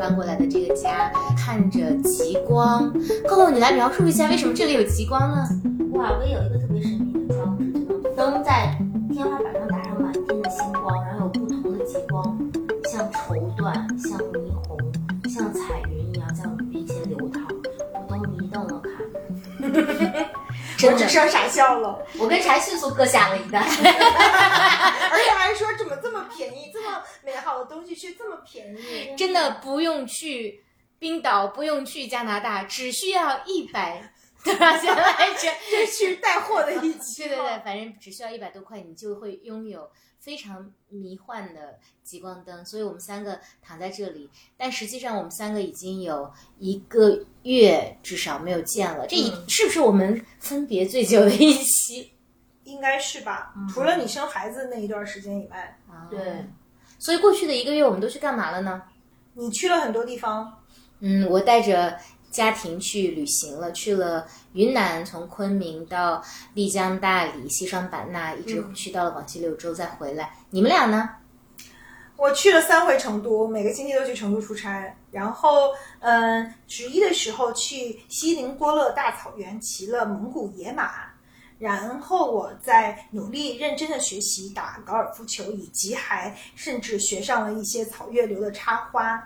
搬过来的这个家，看着极光。Coco，你来描述一下为什么这里有极光呢？哇，我有一个特别神秘的装置，就能灯在天花板上打上满天的星光，然后有不同的极光，像绸缎，像霓虹，像彩云一样在我们面前流淌，我都迷瞪了看。真的，我只剩傻笑了，我跟柴迅速各下了一单。而且还说这么好的东西却这么便宜。真的不用去冰岛，不用去加拿大，只需要一百 多少钱来着？这是带货的一期，对对对，反正只需要一百多块，你就会拥有非常迷幻的极光灯。所以我们三个躺在这里，但实际上我们三个已经有一个月至少没有见了。这一、嗯是不是我们分别最久的一期？应该是吧？除了你生孩子那一段时间以外，对，所以过去的一个月我们都去干嘛了呢？你去了很多地方，嗯，我带着家庭去旅行了，去了云南，从昆明到丽江、大理、西双版纳，一直去到了广西柳州，再回来。你们俩呢？我去了三回成都，每个星期都去成都出差。然后，嗯，十一的时候去锡林郭勒大草原骑了蒙古野马，然后我在努力认真的学习打高尔夫球，以及还甚至学上了一些草月流的插花。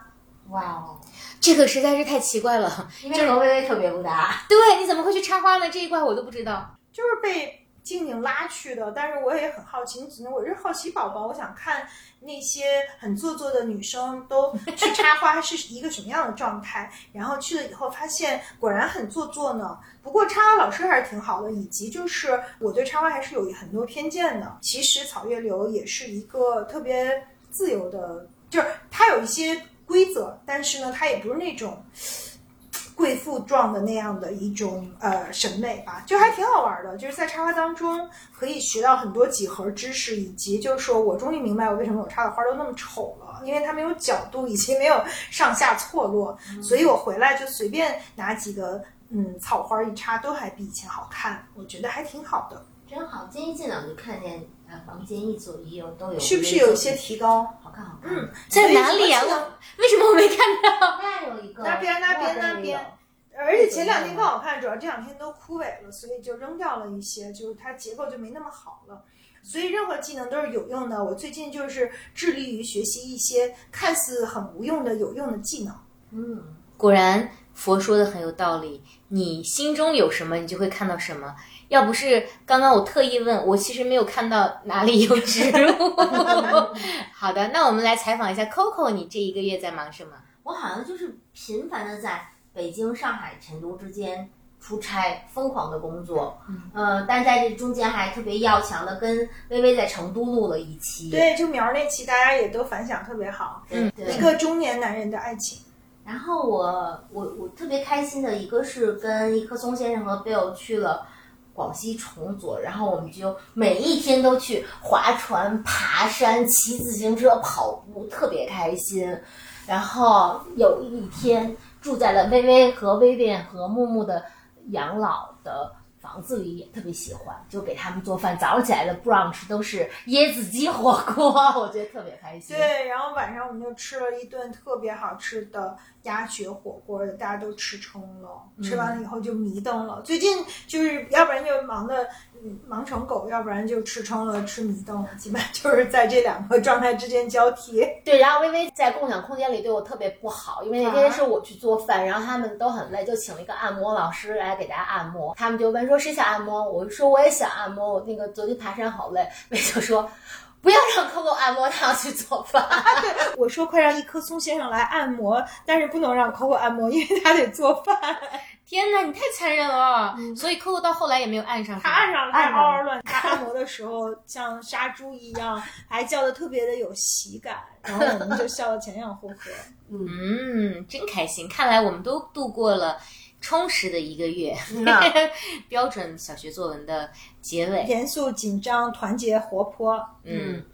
哇哦，这个实在是太奇怪了。因为罗微微特别不搭。对，你怎么会去插花呢？这一块我都不知道。就是被静静拉去的，但是我也很好奇，我是好奇宝宝，我想看那些很做作的女生都 去插花是一个什么样的状态。然后去了以后发现果然很做作呢。不过插花老师还是挺好的，以及就是我对插花还是有很多偏见的。其实草月流也是一个特别自由的，就是它有一些规则，但是呢，它也不是那种。贵妇状的那样的一种呃审美吧，就还挺好玩的。就是在插花当中可以学到很多几何知识，以及就是说我终于明白我为什么我插的花都那么丑了，因为它没有角度，以及没有上下错落，所以我回来就随便拿几个嗯草花一插，都还比以前好看，我觉得还挺好的。真好，今天一进来我就看见，呃，房间一左一右都有，是不是有一些提高？好看好看。嗯，在哪里啊、我为什么我没看到？那有一个，那边那边那边。而且前两天更好看，主要这两天都枯萎了，所以就扔掉了一些，就是它结构就没那么好了。所以任何技能都是有用的。我最近就是致力于学习一些看似很无用的有用的技能。嗯，果然佛说的很有道理，你心中有什么，你就会看到什么。要不是刚刚我特意问，我其实没有看到哪里有植物。好的，那我们来采访一下 Coco，你这一个月在忙什么？我好像就是频繁的在北京、上海、成都之间出差，疯狂的工作。嗯，呃，但在这中间还特别要强的跟微微在成都录了一期。对，就苗儿那期大家也都反响特别好，嗯对一个中年男人的爱情。然后我我我特别开心的一个是跟一棵松先生和 Bill 去了广西崇左，然后我们就每一天都去划船、爬山、骑自行车、跑步，特别开心。然后有一天住在了微微和微微和木木的养老的房子里，也特别喜欢，就给他们做饭。早上起来的 brunch 都是椰子鸡火锅，我觉得特别开心。对，然后晚上我们就吃了一顿特别好吃的鸭血火锅，大家都吃撑了。吃完了以后就迷瞪了。最近就是要不然就忙的嗯忙成狗，要不然就吃撑了吃迷瞪了，基本就是在这两个状态之间交替。对，然后微微在共享空间里对我特别不好，因为那天是我去做饭，然后他们都很累，就请了一个按摩老师来给大家按摩。他们就问说谁想按摩，我就说我也想按摩，我那个昨天爬山好累，微就说不要让 Coco 按摩，他要去做饭。我说快让一棵松先生来按摩，但是不能让 Coco 按摩，因为他得做饭。天哪，你太残忍了！所以 Coco 到后来也没有按上。他按上了，他嗷嗷乱。他按摩的时候像杀猪一样，还叫的特别的有喜感，然后我们就笑得前仰后合。嗯，真开心！看来我们都度过了充实的一个月，标准小学作文的结尾。严肃、紧张、团结、活泼。嗯，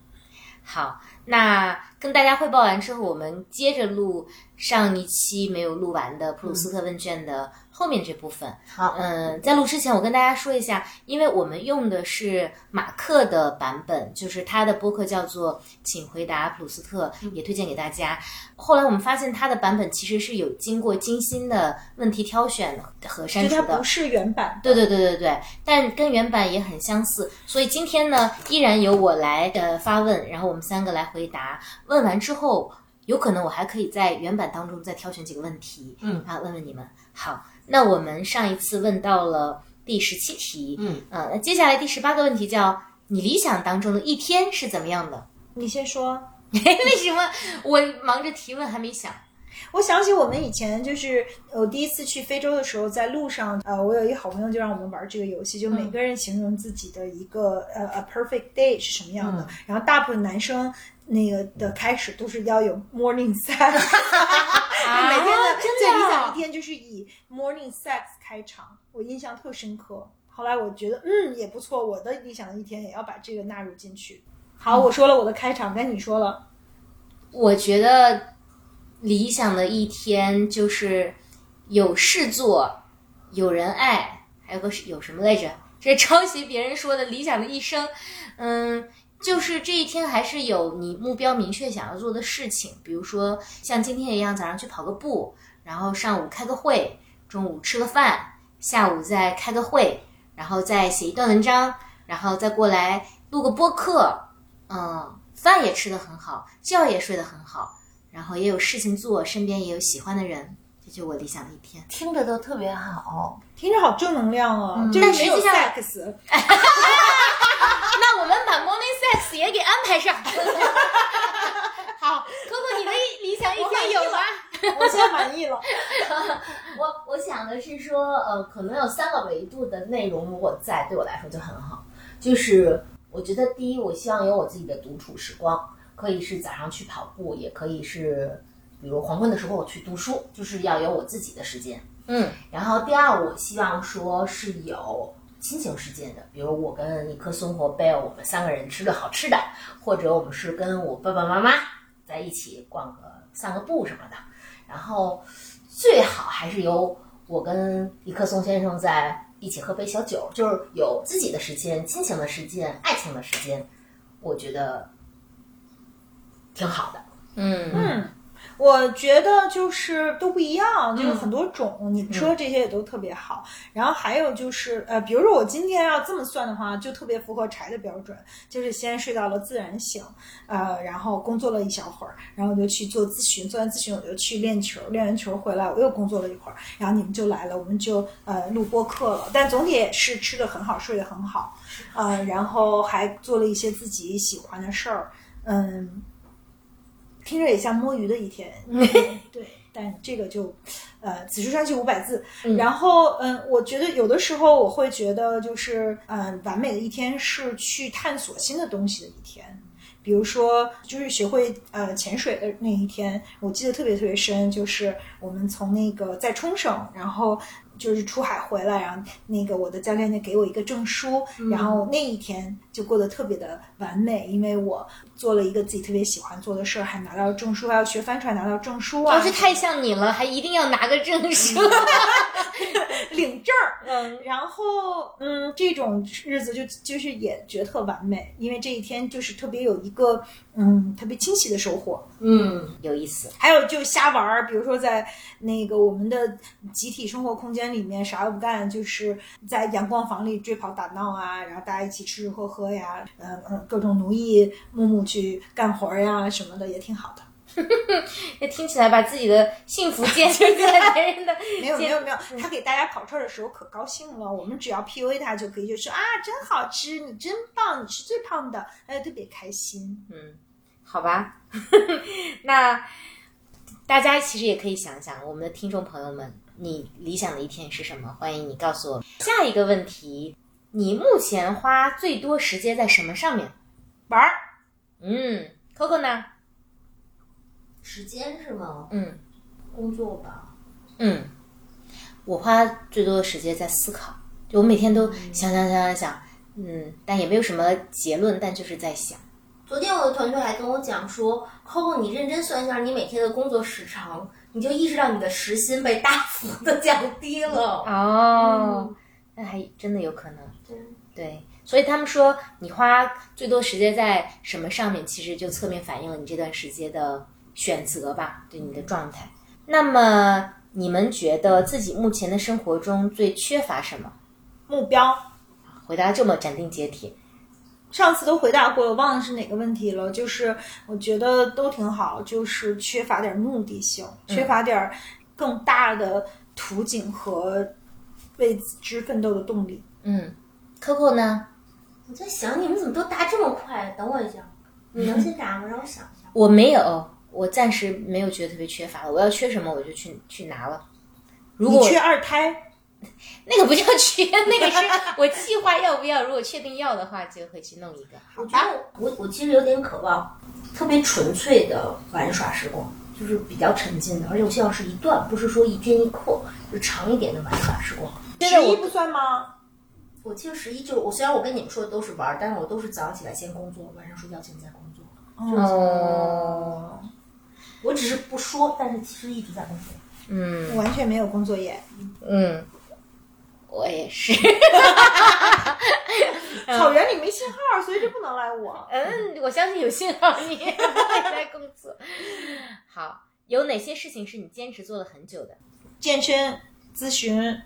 好，那跟大家汇报完之后，我们接着录上一期没有录完的普鲁斯特问卷的后面这部分。好嗯，在录之前，我跟大家说一下，因为我们用的是马克的版本，就是他的播客叫做《请回答普鲁斯特》，也推荐给大家。后来我们发现他的版本其实是有经过精心的问题挑选和删除的它不。是原版。对对对对对，但跟原版也很相似，所以今天呢，依然由我来呃发问，然后我们三个来回答。问完之后，有可能我还可以在原版当中再挑选几个问题，嗯啊，问问你们。好，那我们上一次问到了第十七题，嗯，呃，那接下来第十八个问题叫你理想当中的一天是怎么样的？你先说。为什么我忙着提问还没想？我想起我们以前就是我第一次去非洲的时候，在路上，呃，我有一个好朋友就让我们玩这个游戏，就每个人形容自己的一个、呃 a perfect day 是什么样的，然后大部分男生。那个的开始都是要有 morning sex，每天的最理想一天就是以 morning sex 开场，我印象特深刻。后来我觉得，嗯，也不错，我的理想的一天也要把这个纳入进去。好，我说了我的开场，该你说了。我觉得理想的一天就是有事做，有人爱，还有个是有什么来着？这抄袭别人说的理想的一生，嗯，就是这一天还是有你目标明确想要做的事情，比如说像今天一样，早上去跑个步，然后上午开个会，中午吃个饭，下午再开个会，然后再写一段文章，然后再过来录个播客，嗯，饭也吃得很好，觉也睡得很好，然后也有事情做，身边也有喜欢的人，这就我理想的一天。听着都特别好。听着好正能量哦，就是但没有实际上 sex，那我们把 morning sex 也给安排上。好，Coco，你的理想一天有吗？我现在满意了。我我想的是说，呃，可能有三个维度的内容，如果在对我来说就很好。就是我觉得第一，我希望有我自己的独处时光，可以是早上去跑步，也可以是比如黄昏的时候我去读书，就是要有我自己的时间。嗯，然后第二，我希望说是有亲情时间的，比如我跟尼克松和 Bell，我们三个人吃个好吃的，或者我们是跟我爸爸妈妈在一起逛个散个步什么的。然后最好还是由我跟尼克松先生在一起喝杯小酒，就是有自己的时间、亲情的时间、爱情的时间，我觉得挺好的。嗯嗯，我觉得就是都不一样，就是很多种。你说这些也都特别好。然后还有就是，呃，比如说我今天要这么算的话，就特别符合柴的标准，就是先睡到了自然醒，呃，然后工作了一小会儿，然后我就去做咨询，做完咨询我就去练球，练完球回来我又工作了一会儿，然后你们就来了，我们就呃录播课了。但总体也是吃的很好，睡得很好，呃，然后还做了一些自己喜欢的事儿，嗯。听着也像摸鱼的一天，嗯 对，但这个就，呃，此处山去五百字。然后，嗯，我觉得有的时候我会觉得，就是，嗯，完美的一天是去探索新的东西的一天。比如说，就是学会呃潜水的那一天，我记得特别特别深，就是我们从那个在冲绳，然后就是出海回来，然后那个我的教练就给我一个证书，然后那一天就过得特别的完美，因为我做了一个自己特别喜欢做的事儿，还拿到证书，还要学帆船拿到证书啊，要是太像你了，还一定要拿个证 书。领证儿，嗯，然后嗯，这种日子就就是也觉得特完美，因为这一天就是特别有一个嗯特别清晰的收获。嗯，有意思。还有就瞎玩儿，比如说在那个我们的集体生活空间里面啥都不干，就是在阳光房里追跑打闹啊，然后大家一起吃吃喝喝呀，嗯嗯，各种奴役木木去干活儿呀什么的也挺好的。那听起来把自己的幸福建立在别人的 没有没有没有，他给大家烤串的时候可高兴了。我们只要 PUA 他就可以，就说啊，真好吃，你真棒，你是最胖的，他就特别开心。嗯，好吧，那大家其实也可以想想，我们的听众朋友们，你理想的一天是什么？欢迎你告诉我。下一个问题，你目前花最多时间在什么上面？玩儿，嗯，Coco 呢？时间是吗？嗯工作吧。嗯，我花最多的时间在思考，就我每天都想想想想想，嗯，但也没有什么结论，但就是在想。昨天我的团队还跟我讲说，Coco，你认真算一下，你每天的工作时长你就意识到你的时薪被大幅的降低了。哦，那还真的有可能。对对，所以他们说你花最多时间在什么上面，其实就侧面反映了你这段时间的选择吧，对你的状态。那么你们觉得自己目前的生活中最缺乏什么？目标。回答这么斩钉截铁，上次都回答过，我忘了是哪个问题了。就是我觉得都挺好，就是缺乏点目的性，缺乏点更大的图景和为之奋斗的动力。嗯，Coco 呢？我在想你们怎么都答这么快？等我一下，你能先答吗？让我想一下。我没有，我暂时没有觉得特别缺乏的。我要缺什么，我就去去拿了。如果你缺二胎，那个不叫缺，那个是 我计划要不要。如果确定要的话，就会去弄一个。我觉得我我其实有点渴望特别纯粹的玩耍时光，就是比较沉浸的，而且我希望是一段，不是说一天一刻，就长一点的玩耍时光。十一不算吗？我其实十一就是我，虽然我跟你们说的都是玩，但是我都是早上起来先工作，晚上睡觉前再工作。哦，我只是不说，但是其实一直在工作。嗯完全没有工作耶。嗯，我也是。草原里没信号，所以就不能来我。嗯，我相信有信号，你也在工作。好，有哪些事情是你坚持做了很久的？健身、咨询、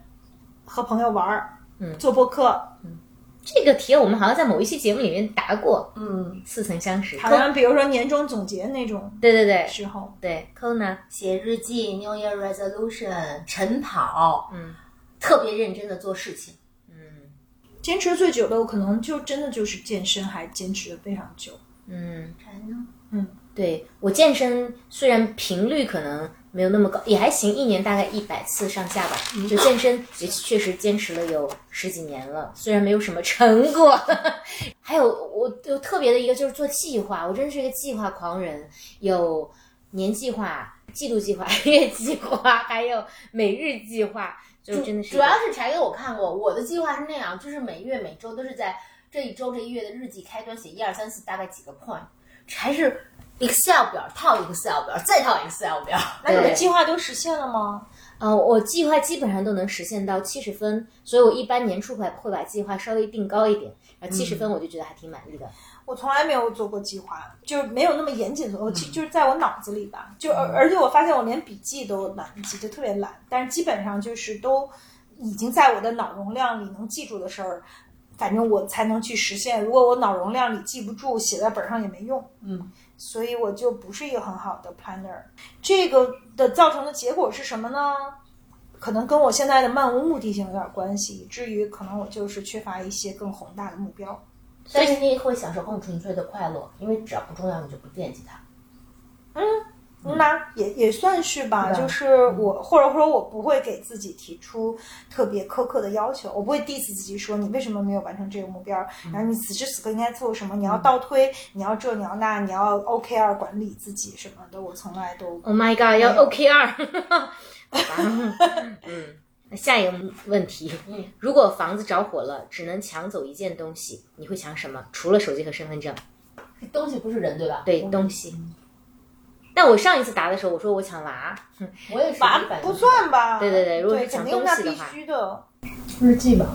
和朋友玩儿，嗯。做播客，嗯这个题我们好像在某一期节目里面答过，嗯，似曾相识。好像比如说年终总结那种。对对对。时候，对，Kona？写日记、New Year Resolution、晨跑，嗯。特别认真的做事情。嗯。坚持最久的，我可能就真的就是健身，还坚持的非常久。嗯，还呢？对我健身虽然频率可能没有那么高，也还行，一年大概一百次上下吧。就健身也确实坚持了有十几年了，虽然没有什么成果。还有我有特别的一个就是做计划，我真是一个计划狂人，有年计划、季度计划、月计划，还有每日计划，就真的是主要是柴给我看过，我的计划是那样，就是每月每周都是在这一周这一月的日记开端写一二三四大概几个 point，柴是 Excel 表套 Excel 表再套 Excel 表，那你的计划都实现了吗？呃，我计划基本上都能实现到七十分，所以我一般年初会会把计划稍微定高一点，然后七十分我就觉得还挺满意的。我从来没有做过计划，就是没有那么严谨做，我其就是在我脑子里吧。就而而且我发现我连笔记都懒得记，就特别懒。但是基本上就是都已经在我的脑容量里能记住的事儿，反正我才能去实现。如果我脑容量里记不住，写在本上也没用。嗯，所以我就不是一个很好的 planner。这个的造成的结果是什么呢？可能跟我现在的漫无目的性有点关系，以至于可能我就是缺乏一些更宏大的目标。但是你会享受更纯粹的快乐，因为只要不重要你就不惦记它。那也也算是吧，就是我或者说我不会给自己提出特别苛刻的要求，我不会 diss 自己说你为什么没有完成这个目标，然后你此时此刻应该做什么，你要倒推，你要这你要那，你要 OKR 管理自己什么的，我从来都 Oh my god，要 OKR，好吧。嗯，那下一个问题，如果房子着火了，只能抢走一件东西，你会抢什么？除了手机和身份证，东西不是人对吧？对东西。但我上一次答的时候，我说我抢娃，我也是吧一般不算吧？对对对如果是抢东西的话须的。日记吧，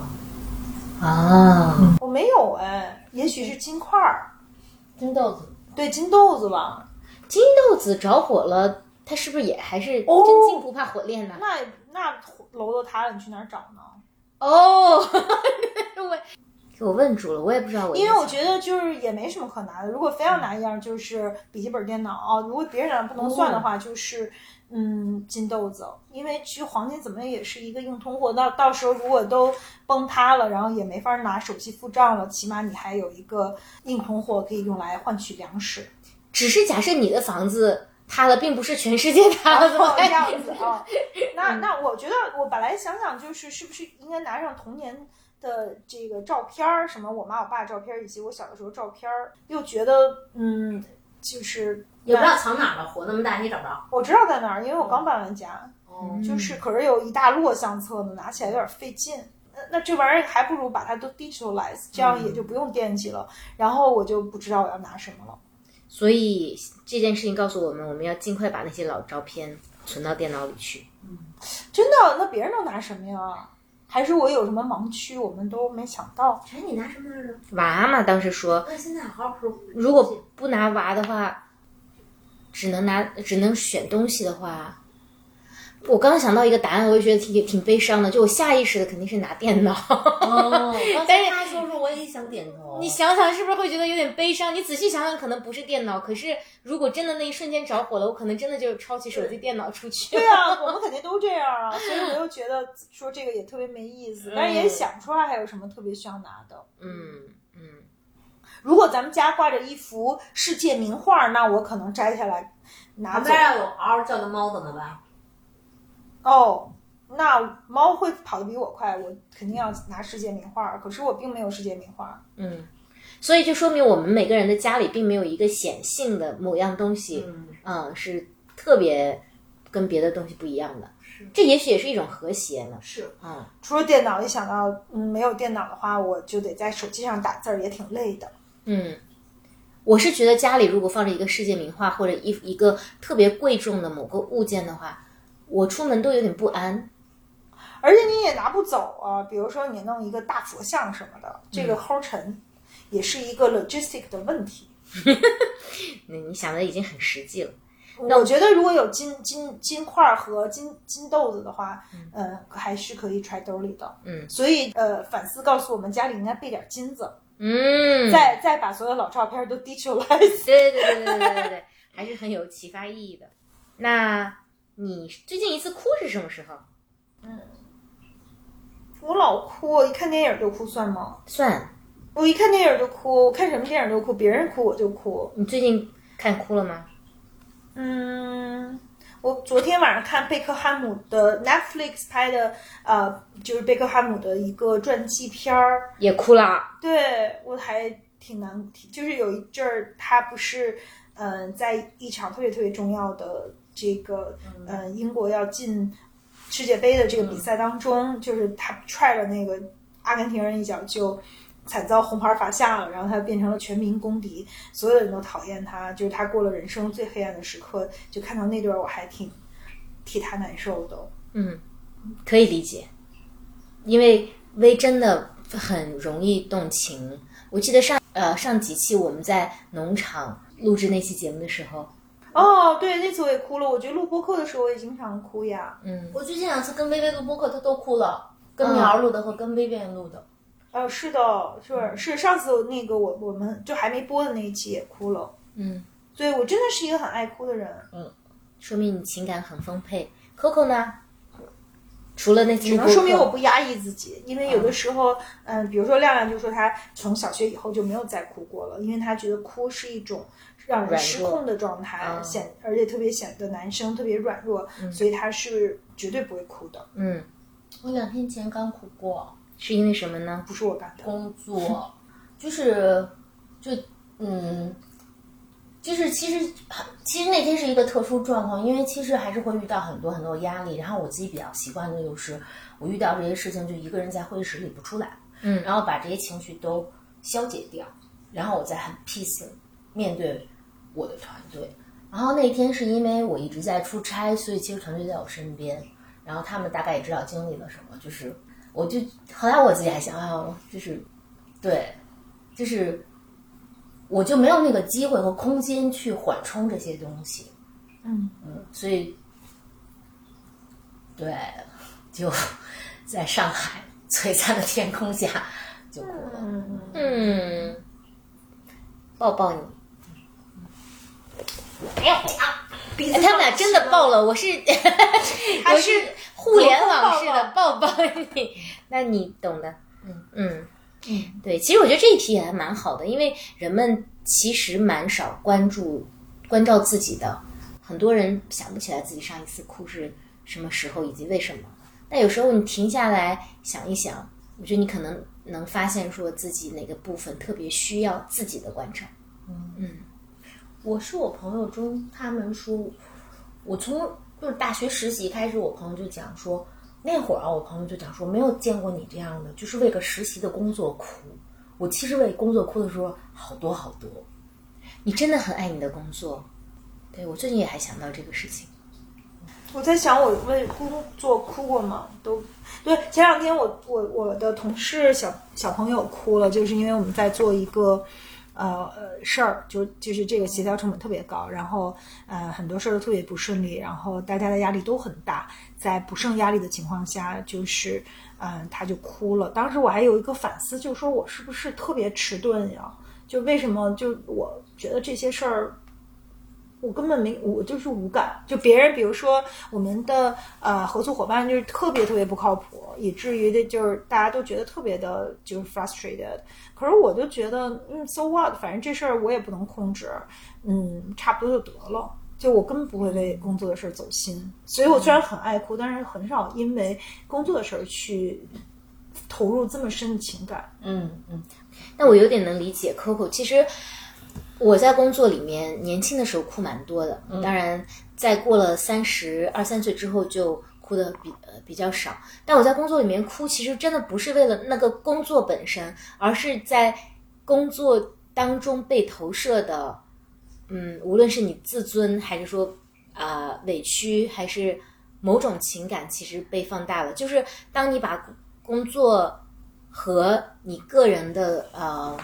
啊，我没有哎，也许是金块儿，金豆子。对金豆子吧。金豆子着火了，它是不是也还是哦真金不怕火炼呢？那那楼都塌了，你去哪儿找呢？哦，我给我问住了，我也不知道我因为我觉得就是也没什么可拿的。如果非要拿一样，就是笔记本电脑啊。如果别人不能算的话，就是嗯金豆子。因为其实黄金怎么也是一个硬通货，到到时候如果都崩塌了，然后也没法拿手机付账了，起码你还有一个硬通货可以用来换取粮食。只是假设你的房子塌了，并不是全世界塌了，这办？样子啊。那那我觉得我本来想想就是是不是应该拿上童年。的这个照片儿，什么我妈我爸照片儿，以及我小的时候照片儿，又觉得嗯，就是也不知道藏哪儿了，活那么大你也找不着。我知道在哪儿，因为我刚搬完家，哦，就是可是有一大摞相册呢，拿起来有点费劲。那那这玩意儿还不如把它都 digitalize，这样也就不用惦记了。然后我就不知道我要拿什么了。所以这件事情告诉我们，我们要尽快把那些老照片存到电脑里去。嗯真的？那别人都拿什么呀？还是我有什么盲区，我们都没想到？哎，你拿什么来着？娃嘛，当时说，那现在好好说。如果不拿娃的话，只能拿只能选东西的话，我刚刚想到一个答案，我也觉得挺挺悲伤的。就我下意识的肯定是拿电脑。哦，但是但是他说说我也想点头。你想想是不是会觉得有点悲伤？你仔细想想，可能不是电脑，可是如果真的那一瞬间着火了，我可能真的就抄起手机、电脑出去。对啊，我们肯定都这样啊，所以我又觉得说这个也特别没意思，但是也想不出来还有什么特别需要拿的。嗯嗯，如果咱们家挂着一幅世界名画，那我可能摘下来拿走。旁边要有嗷嗷叫的猫怎么办？哦，那猫会跑得比我快，我肯定要拿世界名画。可是我并没有世界名画。嗯，所以就说明我们每个人的家里并没有一个显性的某样东西，嗯，是特别跟别的东西不一样的。这也许也是一种和谐呢。是，嗯除了电脑，一想到嗯没有电脑的话，我就得在手机上打字儿，也挺累的。嗯，我是觉得家里如果放着一个世界名画或者一一个特别贵重的某个物件的话，我出门都有点不安，而且你也拿不走啊。比如说你弄一个大佛像什么的，这个齁沉，也是一个 logistic 的问题。那 你想的已经很实际了。那我觉得如果有金金金块和金金豆子的话，嗯，还是可以揣兜里的。嗯，所以呃，反思告诉我们家里应该备点金子。嗯，再再把所有老照片都 digitalize。对对对对对对对，还是很有启发意义的。那。你最近一次哭是什么时候？嗯我老哭，我一看电影就哭，算吗？算，我一看电影就哭，我看什么电影都哭，别人哭我就哭。你最近看哭了吗？嗯，我昨天晚上看贝克汉姆的 Netflix 拍的，呃，就是贝克汉姆的一个传记片儿，也哭了。对我还挺难，挺就是有一阵儿他不是，嗯、在一场特别特别重要的这个，嗯、英国要进世界杯的这个比赛当中，就是他踹了那个阿根廷人一脚就。惨遭红牌罚下了，然后他变成了全民公敌，所有人都讨厌他，就是他过了人生最黑暗的时刻。就看到那段，我还挺替他难受的。嗯，可以理解，因为薇真的很容易动情。我记得上呃上几期我们在农场录制那期节目的时候，哦，对，那次我也哭了。我觉得录播课的时候我也经常哭呀。嗯，我最近两次跟薇薇录播客，她都哭了，跟苗儿录的和跟薇薇录的。呃，是的，是是，上次那个我我们就还没播的那一期也哭了。嗯，所以我真的是一个很爱哭的人。嗯说明你情感很丰沛。Coco 呢？除了那次只能说明我不压抑自己，因为有的时候，嗯、比如说亮亮就说他从小学以后就没有再哭过了，因为他觉得哭是一种让人失控的状态，嗯显而且特别显得男生特别软弱，所以他是绝对不会哭的，嗯，我两天前刚哭过，是因为什么呢？不是我干的。工 作，就是就嗯，就是其实其实那天是一个特殊状况，因为其实还是会遇到很多很多压力，然后我自己比较习惯的就是我遇到这些事情就一个人在会议室里不出来，嗯然后把这些情绪都消解掉，然后我再很 peace 面对我的团队。然后那天是因为我一直在出差，所以其实团队在我身边，然后他们大概也知道经历了什么，就是我就后来我自己还想啊，就是对，就是我就没有那个机会和空间去缓冲这些东西，嗯嗯，所以对，就在上海璀璨的天空下就哭了。嗯，嗯，抱抱你。哎鼻他们俩真的抱了，我是 我是互联网式的抱抱你，那你懂的。嗯嗯嗯，对，其实我觉得这一题也还蛮好的，因为人们其实蛮少关注关照自己的，很多人想不起来自己上一次哭是什么时候以及为什么。但有时候你停下来想一想，我觉得你可能能发现说自己哪个部分特别需要自己的关照。我是我朋友中，他们说，我从就是大学实习开始，我朋友就讲说，那会儿啊，我朋友就讲说，没有见过你这样的，就是为个实习的工作哭。我其实为工作哭的时候好多好多，你真的很爱你的工作。对我最近也还想到这个事情。我在想，我为工作哭过吗？都对。前两天我我我的同事小小朋友哭了，就是因为我们在做一个呃事儿，就就是这个协调成本特别高，然后呃很多事儿都特别不顺利，然后大家的压力都很大，在不胜压力的情况下，就是嗯他就哭了。当时我还有一个反思，就是说我是不是特别迟钝呀？就为什么就我觉得这些事儿。我根本没，我就是无感。就别人，比如说我们的呃合作伙伴，就是特别特别不靠谱，以至于的就是大家都觉得特别的，就是 frustrated。可是我就觉得，嗯，so what，反正这事儿我也不能控制，嗯，差不多就得了。就我根本不会为工作的事儿走心，所以我虽然很爱哭，但是很少因为工作的事儿去投入这么深的情感。嗯嗯，那我有点能理解 Coco，其实。我在工作里面年轻的时候哭蛮多的，当然在过了三十二三岁之后就哭的比呃比较少。但我在工作里面哭，其实真的不是为了那个工作本身，而是在工作当中被投射的，嗯，无论是你自尊还是说啊委屈，还是某种情感，其实被放大了。就是当你把工作和你个人的呃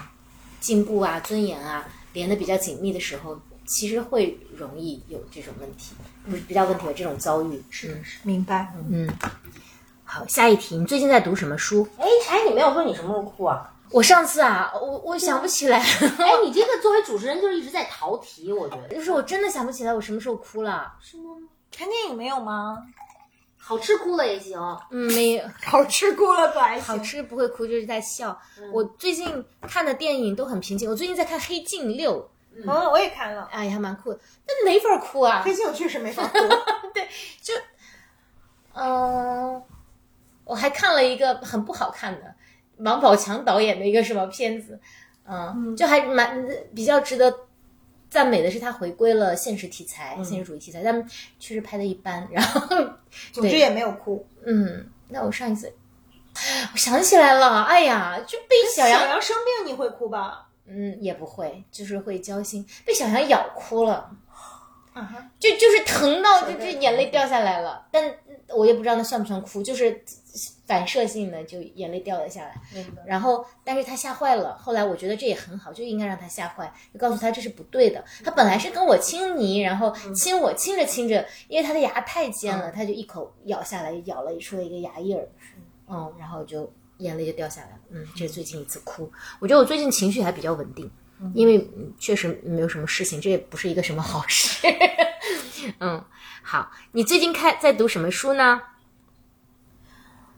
进步啊、尊严啊。连的比较紧密的时候，其实会容易有这种问题，不是比较问题有这种遭遇。是是，明白。嗯，好，下一题，你最近在读什么书？哎，柴，你没有说你什么时候哭啊？我上次啊，我我想不起来。哎，你这个作为主持人就是一直在逃题，我觉得。就是我真的想不起来我什么时候哭了。是吗？看电影没有吗？好吃哭了也行。嗯，没有。好吃哭了不还行？好吃不会哭，就是在笑。我最近看的电影都很平静。我最近在看《黑镜六》。嗯，我也看了。哎呀，蛮酷的。那没法哭啊。黑镜我确实没法哭。对，就，嗯，我还看了一个很不好看的王宝强导演的一个什么片子，嗯，就还蛮比较值得。赞美的是他回归了现实题材，现实主义题材，但确实拍的一般。然后，总之也没有哭。嗯，那我上一次，我想起来了，哎呀，就被小杨小羊生病，你会哭吧？嗯，也不会，就是会交心。被小羊咬哭了，啊哈，就就是疼到就这眼泪掉下来了，但我也不知道那算不算哭，就是。反射性的就眼泪掉了下来，然后但是他吓坏了。后来我觉得这也很好，就应该让他吓坏，就告诉他这是不对的。他本来是跟我亲昵，然后亲我，亲着亲着，因为他的牙太尖了，他就一口咬下来，咬了出了一个牙印儿，嗯，然后就眼泪就掉下来了。嗯，这是最近一次哭。我觉得我最近情绪还比较稳定，因为确实没有什么事情，这也不是一个什么好事。嗯，好，你最近看在读什么书呢？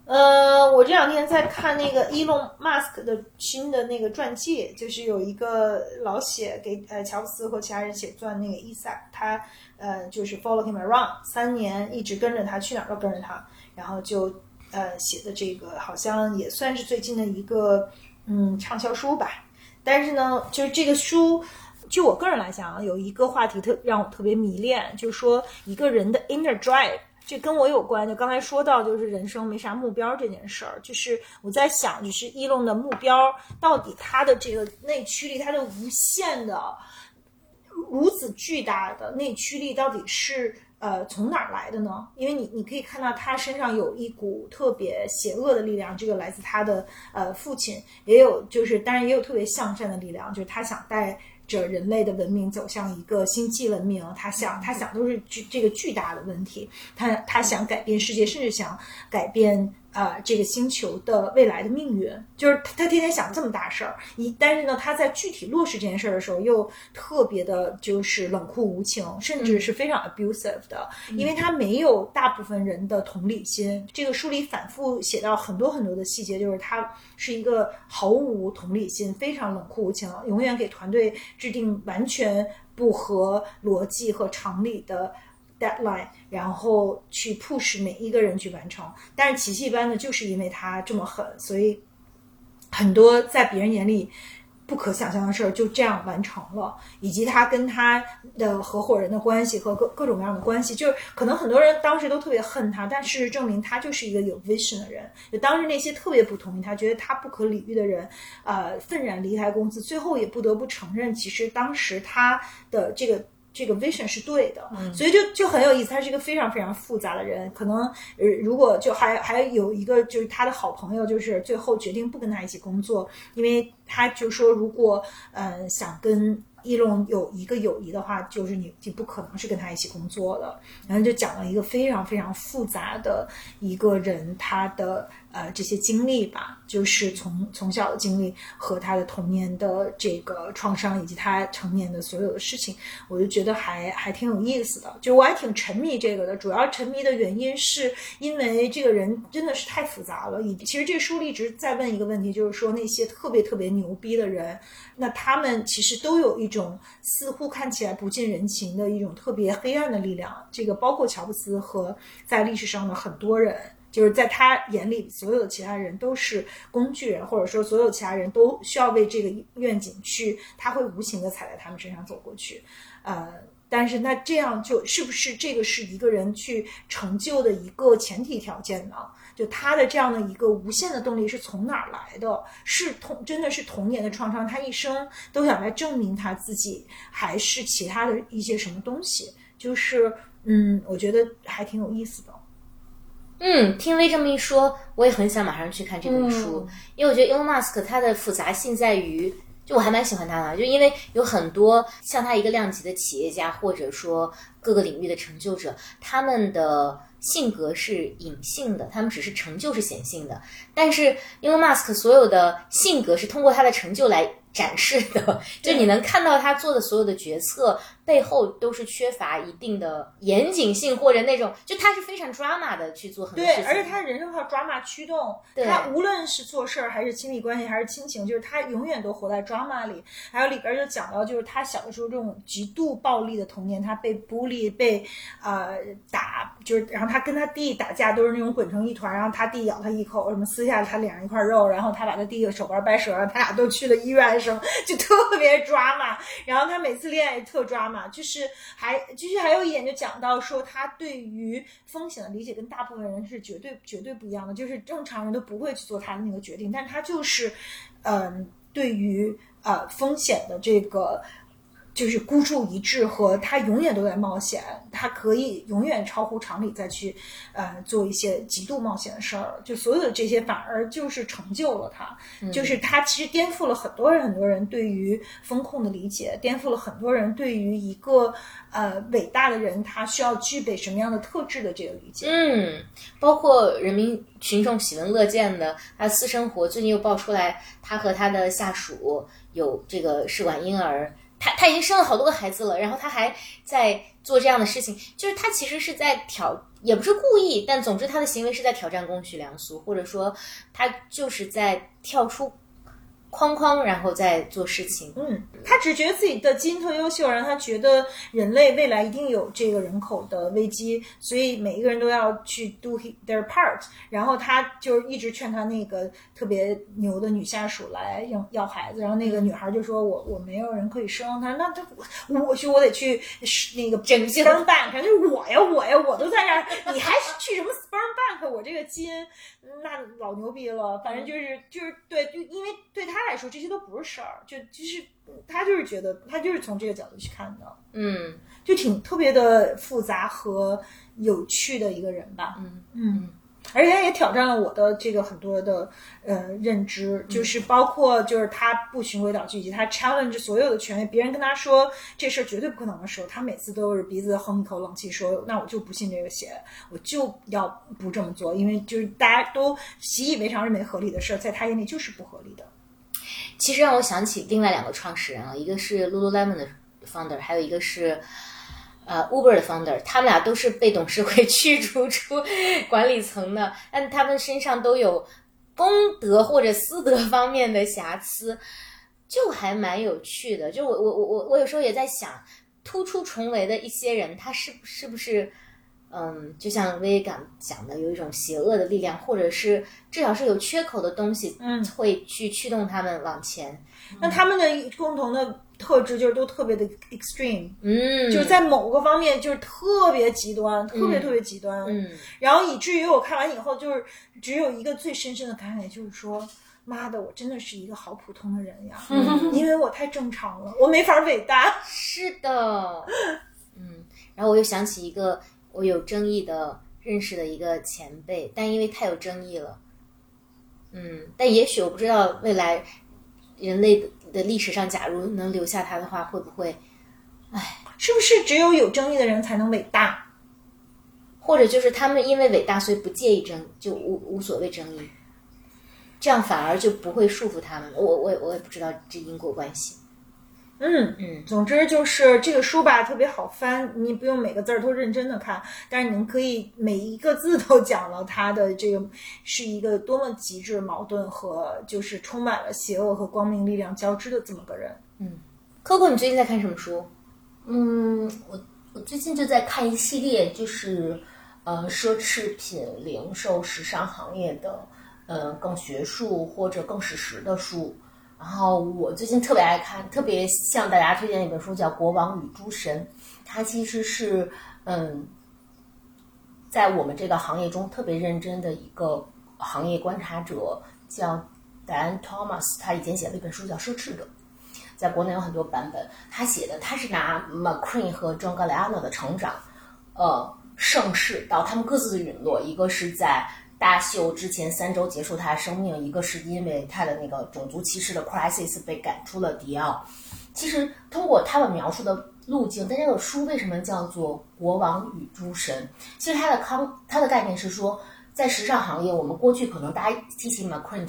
呃，我这两天在看那个 Elon Musk 的新的那个传记，就是有一个老写给呃乔布斯和其他人写传那个伊萨，他呃就是 follow him around 三年，一直跟着他去哪儿都跟着他，然后就呃写的这个好像也算是最近的一个嗯畅销书吧。但是呢，就是这个书，就我个人来讲啊，有一个话题特让我特别迷恋，就是说一个人的 inner drive。这跟我有关，就刚才说到，就是人生没啥目标这件事儿，就是我在想，就是伊隆的目标到底他的这个内驱力，他的无限的如此巨大的内驱力到底是呃从哪儿来的呢？因为你你可以看到他身上有一股特别邪恶的力量，这个来自他的呃父亲，也有就是当然也有特别向善的力量，就是他想带。着人类的文明走向一个星际文明，他想，他想都是巨这个巨大的问题，他他想改变世界，甚至想改变。啊，这个星球的未来的命运，就是他，他天天想这么大事儿，一但是呢，他在具体落实这件事儿的时候，又特别的，就是冷酷无情，甚至是非常 abusive 的，因为他没有大部分人的同理心。这个书里反复写到很多很多的细节，就是他是一个毫无同理心、非常冷酷无情，永远给团队制定完全不合逻辑和常理的。deadline，然后去 push 每一个人去完成，但是奇迹般的就是因为他这么狠，所以很多在别人眼里不可想象的事儿就这样完成了，以及他跟他的合伙人的关系和各各种各样的关系，就是可能很多人当时都特别恨他，但事实证明他就是一个有 vision 的人。就当时那些特别不同意他、觉得他不可理喻的人，呃，愤然离开公司，最后也不得不承认，其实当时他的这个。这个 vision 是对的，所以就就很有意思。他是一个非常非常复杂的人，可能呃，如果就还还有一个就是他的好朋友，就是最后决定不跟他一起工作，因为他就说如果呃想跟。伊隆有一个友谊的话，就是你你不可能是跟他一起工作的。然后就讲了一个非常非常复杂的一个人，他的呃这些经历吧，就是从从小的经历和他的童年的这个创伤，以及他成年的所有的事情，我就觉得还还挺有意思的。就我还挺沉迷这个的，主要沉迷的原因是因为这个人真的是太复杂了。以其实这书里一直在问一个问题，就是说那些特别特别牛逼的人，那他们其实都有一。种似乎看起来不近人情的一种特别黑暗的力量，这个包括乔布斯和在历史上的很多人，就是在他眼里，所有的其他人都是工具人，或者说所有其他人都需要为这个愿景去，他会无情的踩在他们身上走过去，呃。但是那这样就是不是这个是一个人去成就的一个前提条件呢？就他的这样的一个无限的动力是从哪儿来的？是童真的是童年的创伤，他一生都想来证明他自己，还是其他的一些什么东西？就是嗯，我觉得还挺有意思的。嗯，听薇这么一说，我也很想马上去看这本书，因为我觉得 Elon Musk 他的复杂性在于。就我还蛮喜欢他的，就因为有很多像他一个量级的企业家，或者说各个领域的成就者，他们的性格是隐性的，他们只是成就是显性的。但是 Elon Musk 所有的性格是通过他的成就来展示的，就你能看到他做的所有的决策。背后都是缺乏一定的严谨性，或者那种，就他是非常 drama 的去做很多事情。对，而且他人生靠 drama 驱动，他无论是做事儿还是亲密关系还是亲情，就是他永远都活在 drama 里。还有里边就讲到，就是他小的时候这种极度暴力的童年，他被 bully，被呃打，就是然后他跟他弟打架都是那种滚成一团，然后他弟咬他一口，什么撕下他脸上一块肉，然后他把他弟的手腕掰折了，他俩都去了医院，什么就特别 drama。然后他每次恋爱特 drama。啊就是还，继续还有一点就讲到说，他对于风险的理解跟大部分人是绝对绝对不一样的。就是正常人都不会去做他的那个决定，但他就是，嗯，对于呃风险的这个。就是孤注一掷和他永远都在冒险，他可以永远超乎常理再去，呃，做一些极度冒险的事儿。就所有的这些反而就是成就了他，就是他其实颠覆了很多人很多人对于风控的理解，颠覆了很多人对于一个呃伟大的人他需要具备什么样的特质的这个理解。嗯，包括人民群众喜闻乐见的他私生活，最近又爆出来他和他的下属有这个试管婴儿。他他已经生了好多个孩子了，然后他还在做这样的事情，就是他其实是在挑，也不是故意，但总之他的行为是在挑战公序良俗，或者说他就是在跳出。框框，然后再做事情。嗯，他只觉得自己的基因特优秀，让他觉得人类未来一定有这个人口的危机，所以每一个人都要去 do their part。然后他就一直劝他那个特别牛的女下属来要要孩子，然后那个女孩就说：“我我没有人可以生。”他说：“那他我去，我得去那个 sperm bank，就是我呀，我呀，我都在这儿，你还去什么 sperm bank？我这个基因那老牛逼了。反正就是就是对，就因为对他。”来说这些都不是事儿，就其实他就是觉得他就是从这个角度去看的，嗯，就挺特别的复杂和有趣的一个人吧，嗯嗯。而且他也挑战了我的这个很多的呃认知，就是包括就是他不循规蹈矩，以及他 challenge 所有的权威。别人跟他说这事儿绝对不可能的时候，他每次都是鼻子哼一口冷气，说那我就不信这个邪，我就要不这么做，因为就是大家都习以为常认为合理的事儿，在他眼里就是不合理的。其实让我想起另外两个创始人啊，一个是 Lululemon 的 founder，还有一个是。呃，Uber 的 founder，他们俩都是被董事会驱逐出管理层的，但他们身上都有公德或者私德方面的瑕疵，就还蛮有趣的。就我我我我我有时候也在想，突出重围的一些人，他是是不是，嗯，就像威刚讲的，有一种邪恶的力量，或者是至少是有缺口的东西，嗯，会去驱动他们往前。那他们的共同的。特质就是都特别的 extreme，嗯，就是在某个方面就是特别极端，特别特别极端，嗯，然后以至于我看完以后，就是只有一个最深深的感慨，就是说妈的，我真的是一个好普通的人呀，因为我太正常了，我没法伟大。是的，嗯，然后我又想起一个我有争议的认识的一个前辈，但因为太有争议了，嗯，但也许我不知道未来人类的的历史上，假如能留下他的话，会不会，是不是只有有争议的人才能伟大？或者就是他们因为伟大，所以不介意争，就无无所谓争议，这样反而就不会束缚他们。我我我也不知道这因果关系。嗯嗯，总之就是这个书吧，特别好翻，你不用每个字儿都认真的看，但是你们可以每一个字都讲了它的这个是一个多么极致矛盾和就是充满了邪恶和光明力量交织的这么个人。嗯 Coco，你最近在看什么书？嗯，我我最近就在看一系列，就是呃奢侈品零售时尚行业的呃更学术或者更史实的书。然后我最近特别爱看，特别向大家推荐一本书，叫《国王与诸神》。它其实是嗯，在我们这个行业中特别认真的一个行业观察者，叫 Dan Thomas，他以前写了一本书叫《奢侈者》。在国内有很多版本，他写的他是拿 McQueen 和 John Galliano 的成长，呃，盛世到他们各自的陨落，一个是在大秀之前三周结束他的生命，一个是因为他的那个种族歧视的 crisis 被赶出了迪奥。其实通过他们描述的路径，但这个书为什么叫做《国王与诸神》？其实他的康他的概念是说，在时尚行业，我们过去可能大家提起 McQueen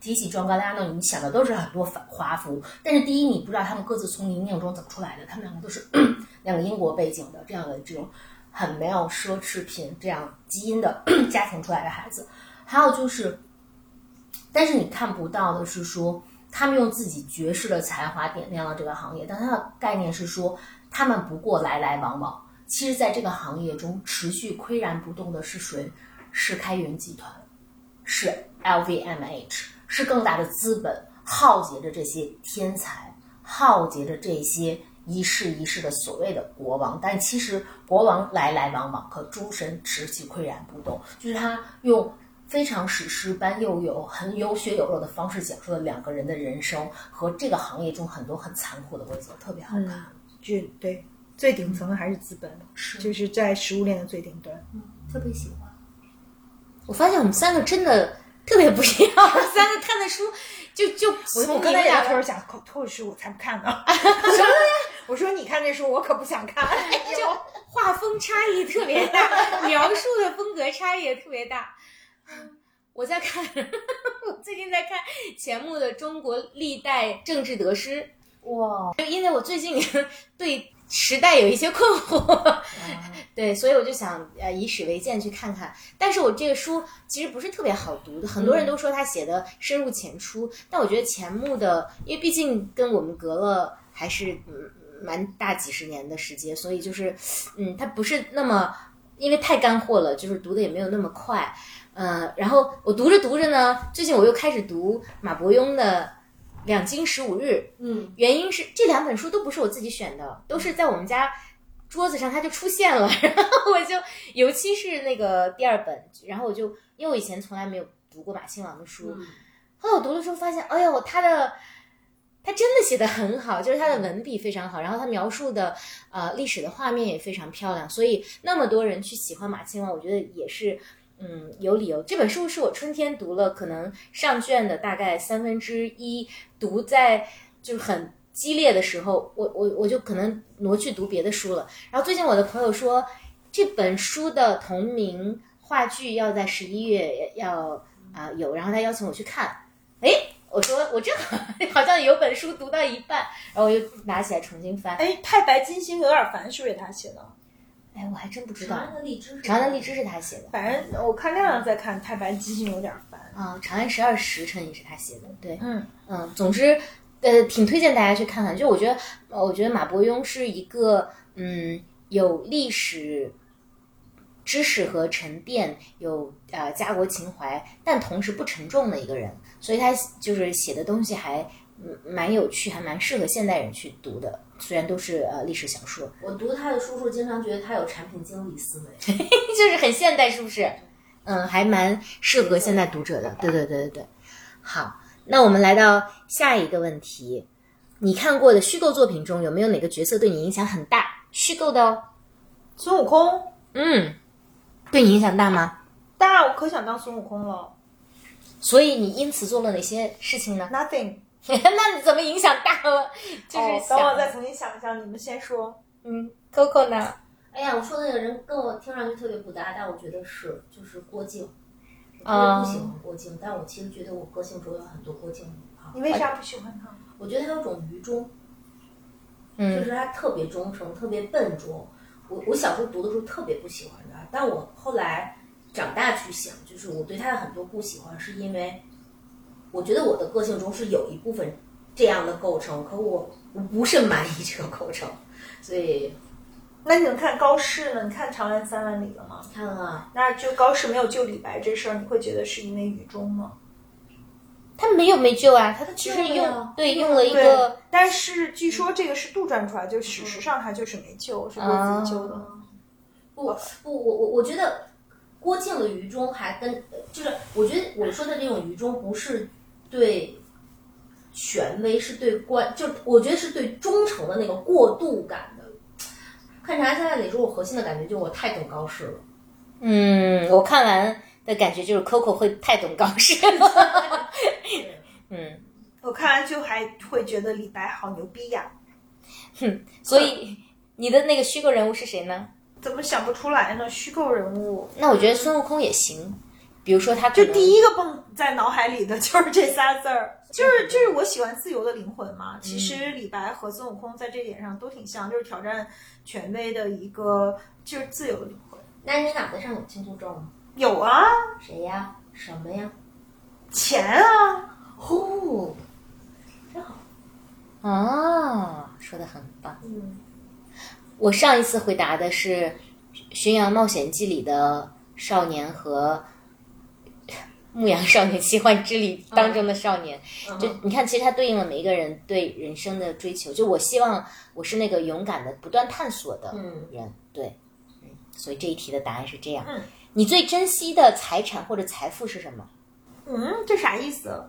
提起庄高拉呢，你想的都是很多反华服，但是第一，你不知道他们各自从泥泞中怎么出来的，他们两个都是 两个英国背景的这样的这种很没有奢侈品这样基因的 家庭出来的孩子。还有就是，但是你看不到的是说，他们用自己绝世的才华点亮了这个行业，但它的概念是说，他们不过来来往往。其实，在这个行业中持续岿然不动的是谁？是开源集团，是 LVMH。是更大的资本浩劫着这些天才，浩劫着这些一世一世的所谓的国王，但其实国王来来往往，可诸神持其岿然不动。就是他用非常史诗般又有很有血有肉的方式讲述了两个人的人生和这个行业中很多很残酷的规则，特别好看。就对，最顶层的还是资本，就是在食物链的最顶端。嗯特别喜欢。我发现我们三个真的特别不一样，我们三个看的书就就我我跟他聊天讲，透透视我才不看呢。什么呀？我说你看这书，我可不想看。就画风差异特别大，描述的风格差异也特别大。我在看，我最近在看钱穆的《中国历代政治得失》，哇，因为我最近 对时代有一些困惑，对，所以我就想呃以史为鉴去看看。但是我这个书其实不是特别好读的，很多人都说他写的深入浅出，但我觉得钱穆的，因为毕竟跟我们隔了还是嗯蛮大几十年的时间，所以就是嗯，他不是那么因为太干货了，就是读的也没有那么快。呃，然后我读着读着呢，最近我又开始读马伯庸的《两京十五日》，嗯，原因是这两本书都不是我自己选的，都是在我们家桌子上它就出现了，然后我就，尤其是那个第二本，然后我就因为我以前从来没有读过马亲王的书，后来我读的时候发现，哎呦，他的他真的写的很好，就是他的文笔非常好，然后他描述的呃历史的画面也非常漂亮，所以那么多人去喜欢马亲王，我觉得也是。嗯，有理由。这本书是我春天读了，可能上卷的大概三分之一，读在就是很激烈的时候，我我我就可能挪去读别的书了。然后最近我的朋友说，这本书的同名话剧要在十一月要啊、有，然后他邀请我去看。哎，我说我正好 好像有本书读到一半，然后我又拿起来重新翻。哎，太白金星有点烦，是不是他写的？哎，我还真不知道。长安的荔枝，长安的荔枝是他写的。反正我看亮亮在看《太白金星》有点烦。啊，《长安十二时辰》也是他写的，对，嗯嗯，总之，呃，挺推荐大家去看看。就我觉得，呃，我觉得马伯庸是一个，嗯，有历史知识和沉淀，有呃家国情怀，但同时不沉重的一个人，所以他就是写的东西还嗯蛮有趣，还蛮适合现代人去读的。虽然都是呃历史小说，我读他的书时候，经常觉得他有产品经理思维。就是很现代，是不是？嗯，还蛮适合现在读者的。对对对对对。好，那我们来到下一个问题，你看过的虚构作品中有没有哪个角色对你影响很大？虚构的哦，孙悟空，嗯，对你影响大吗？大，我可想当孙悟空了。所以你因此做了哪些事情呢？Nothing。那你怎么影响大了？就是哦，等我再重新想一想，你们先说。嗯，Coco 呢？哎呀，我说的那个人跟我听上去特别不搭，但我觉得是，就是郭靖。我特啊别不喜欢郭靖，但我其实觉得我个性中有很多郭靖啊。你为啥不喜欢他？我觉得他有种愚忠，就嗯是他特别忠诚，特别笨拙。我我小时候读的时候特别不喜欢他，但我后来长大去想，就是我对他的很多不喜欢，是因为我觉得我的个性中是有一部分这样的构成，可我我不甚满意这个构成，所以那你们看高适呢？你看《长安三万里》了吗？看了那就高适没有救李白这事儿，你会觉得是因为愚忠吗？他没有没救啊，他其实用对用了一个，但是据说这个是杜撰出来，就史实上他就是没救，是郭子仪救的。不不，我我我觉得郭靖的愚忠还跟呃就是我觉得我说的这种愚忠不是对权威，是对关，就我觉得是对忠诚的那个过度感的。看《长安三万里》时候，我核心的感觉就是我太懂高适了。嗯，我看完的感觉就是 Coco 会太懂高适了。嗯，我看完就还会觉得李白好牛逼呀，哼所以你的那个虚构人物是谁呢？怎么想不出来呢？虚构人物，那我觉得孙悟空也行，比如说他就第一个蹦在脑海里的 就是这仨字儿，就是就是我喜欢自由的灵魂嘛。其实李白和孙悟空在这点上都挺像，就是挑战权威的一个就是自由的灵魂。那你脑袋上有青丘咒吗？有啊，谁呀？什么呀？钱啊，呼，真好。啊，说的很棒。嗯，我上一次回答的是《巡洋冒险记》里的少年和《牧羊少年奇幻之旅》当中的少年。就你看，其实它对应了每一个人对人生的追求。就我希望我是那个勇敢的、不断探索的嗯人。对，嗯，所以这一题的答案是这样。嗯，你最珍惜的财产或者财富是什么？嗯，这啥意思？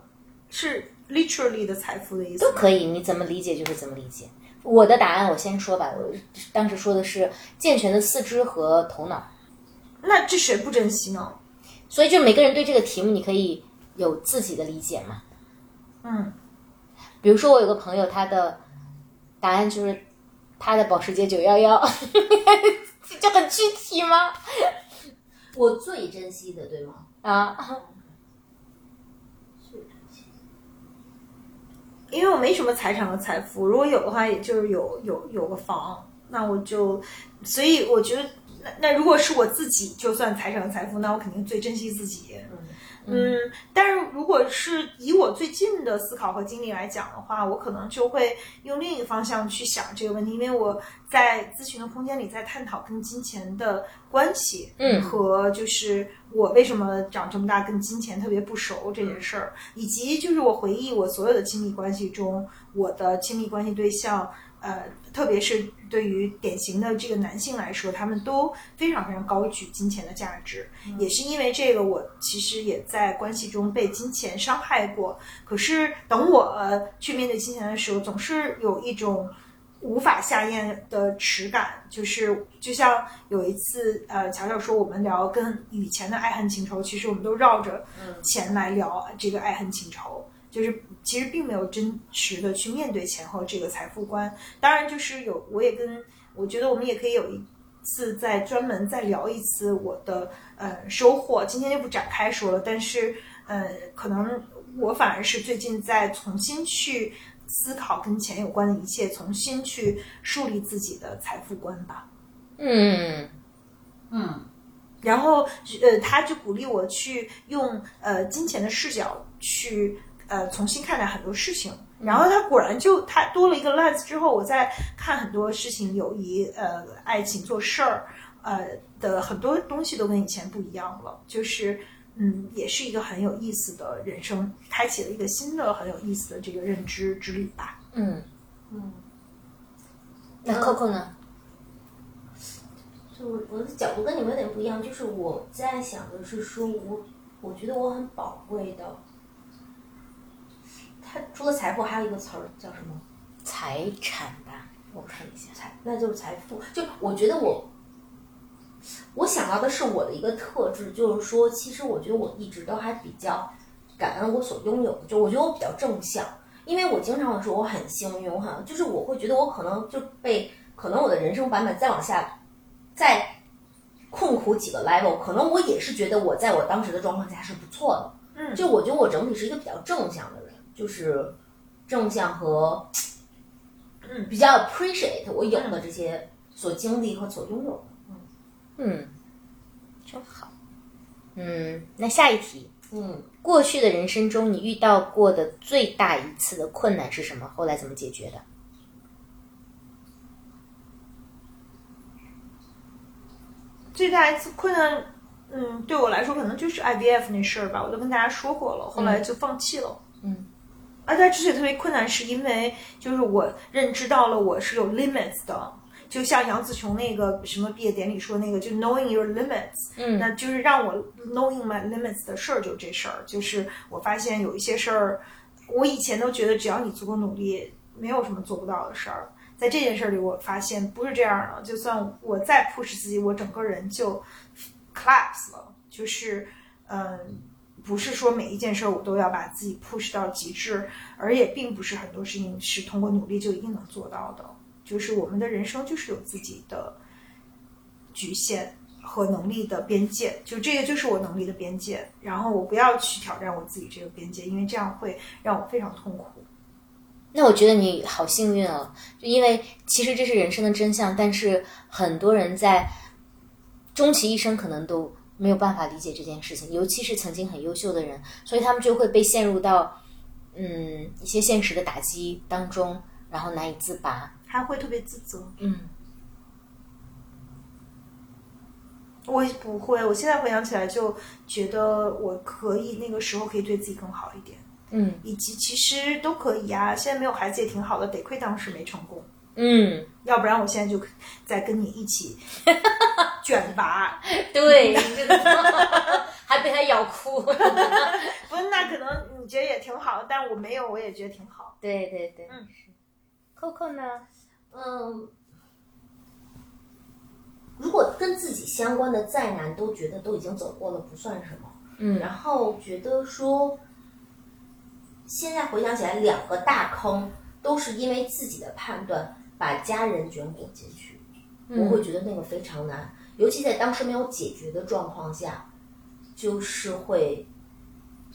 是 literally 的财富的意思都？可以，你怎么理解就是怎么理解。我的答案我先说吧，我当时说的是健全的四肢和头脑。那这谁不珍惜呢？所以就每个人对这个题目，你可以有自己的理解嘛。嗯，比如说我有个朋友，他的答案就是他的保时捷九幺幺，就很具体吗？我最珍惜的，对吗？啊，最珍惜。因为我没什么财产和财富，如果有的话，也就是有有有个房，那我就，所以我觉得，那那如果是我自己，就算财产和财富，那我肯定最珍惜自己。嗯，但是如果是以我最近的思考和经历来讲的话，我可能就会用另一个方向去想这个问题，因为我在咨询的空间里在探讨跟金钱的关系，嗯和就是我为什么长这么大跟金钱特别不熟这件事儿，以及就是我回忆我所有的亲密关系中，我的亲密关系对象。呃，特别是对于典型的这个男性来说，他们都非常非常高举金钱的价值。也是因为这个，我其实也在关系中被金钱伤害过。可是等我、呃去面对金钱的时候，总是有一种无法下咽的耻感。就是就像有一次，呃，乔乔说我们聊跟以前的爱恨情仇，其实我们都绕着钱来聊这个爱恨情仇。就是其实并没有真实的去面对前后这个财富观。当然，就是有我也跟我觉得我们也可以有一次再专门再聊一次我的呃收获。今天就不展开说了，但是呃，可能我反而是最近在重新去思考跟钱有关的一切，重新去树立自己的财富观吧。嗯嗯，然后呃，他就鼓励我去用呃金钱的视角去呃重新看待很多事情。然后他果然就他多了一个 lens 之后，我在看很多事情，友谊、呃爱情、做事儿，呃的很多东西都跟以前不一样了。就是嗯，也是一个很有意思的人生，开启了一个新的很有意思的这个认知之旅吧。嗯嗯，那 Coco 呢？就我我的角度跟你们有点不一样，就是我在想的是说我我觉得我很宝贵的，它除了财富还有一个词儿叫什么？财产吧，我看一下。财，那就是财富。就我觉得我，我想到的是我的一个特质，就是说，其实我觉得我一直都还比较感恩我所拥有的，就我觉得我比较正向，因为我经常会说我很幸运，我很就是我会觉得我可能就被可能我的人生版本再往下再困苦几个 level，可能我也是觉得我在我当时的状况下是不错的。嗯就我觉得我整体是一个比较正向的人，就是正向和嗯比较 appreciate 我有的这些所经历和所拥有的。嗯，真好。嗯，那下一题，嗯，过去的人生中你遇到过的最大一次的困难是什么？后来怎么解决的？最大一次困难，嗯，对我来说可能就是 IVF 那事儿吧，我都跟大家说过了，后来就放弃了。嗯。而它之所以特别困难，是因为就是我认知到了我是有 limits 的，就像杨紫琼那个什么毕业典礼说那个，就 knowing your limits，嗯那就是让我 knowing my limits 的事儿，就这事儿，就是我发现有一些事儿，我以前都觉得只要你足够努力，没有什么做不到的事儿。在这件事儿里，我发现不是这样的。就算我再 push 自己，我整个人就 collapse 了。就是，嗯，不是说每一件事儿我都要把自己 push 到极致，而也并不是很多事情是通过努力就一定能做到的。就是我们的人生就是有自己的局限和能力的边界，就这个就是我能力的边界。然后我不要去挑战我自己这个边界，因为这样会让我非常痛苦。那我觉得你好幸运啊，就因为其实这是人生的真相，但是很多人在终其一生可能都没有办法理解这件事情，尤其是曾经很优秀的人，所以他们就会被陷入到嗯一些现实的打击当中，然后难以自拔。还会特别自责。嗯，我不会，我现在回想起来就觉得我可以那个时候可以对自己更好一点，嗯以及其实都可以啊。现在没有孩子也挺好的，得亏当时没成功，嗯，要不然我现在就再跟你一起 卷拔。对，还被他咬哭。不是，那可能你觉得也挺好，但我没有，我也觉得挺好。对对对，嗯是。Coco 呢？嗯，如果跟自己相关的再难，都觉得都已经走过了，不算什么。嗯然后觉得说，现在回想起来，两个大坑都是因为自己的判断把家人卷裹进去，我会觉得那个非常难，尤其在当时没有解决的状况下，就是会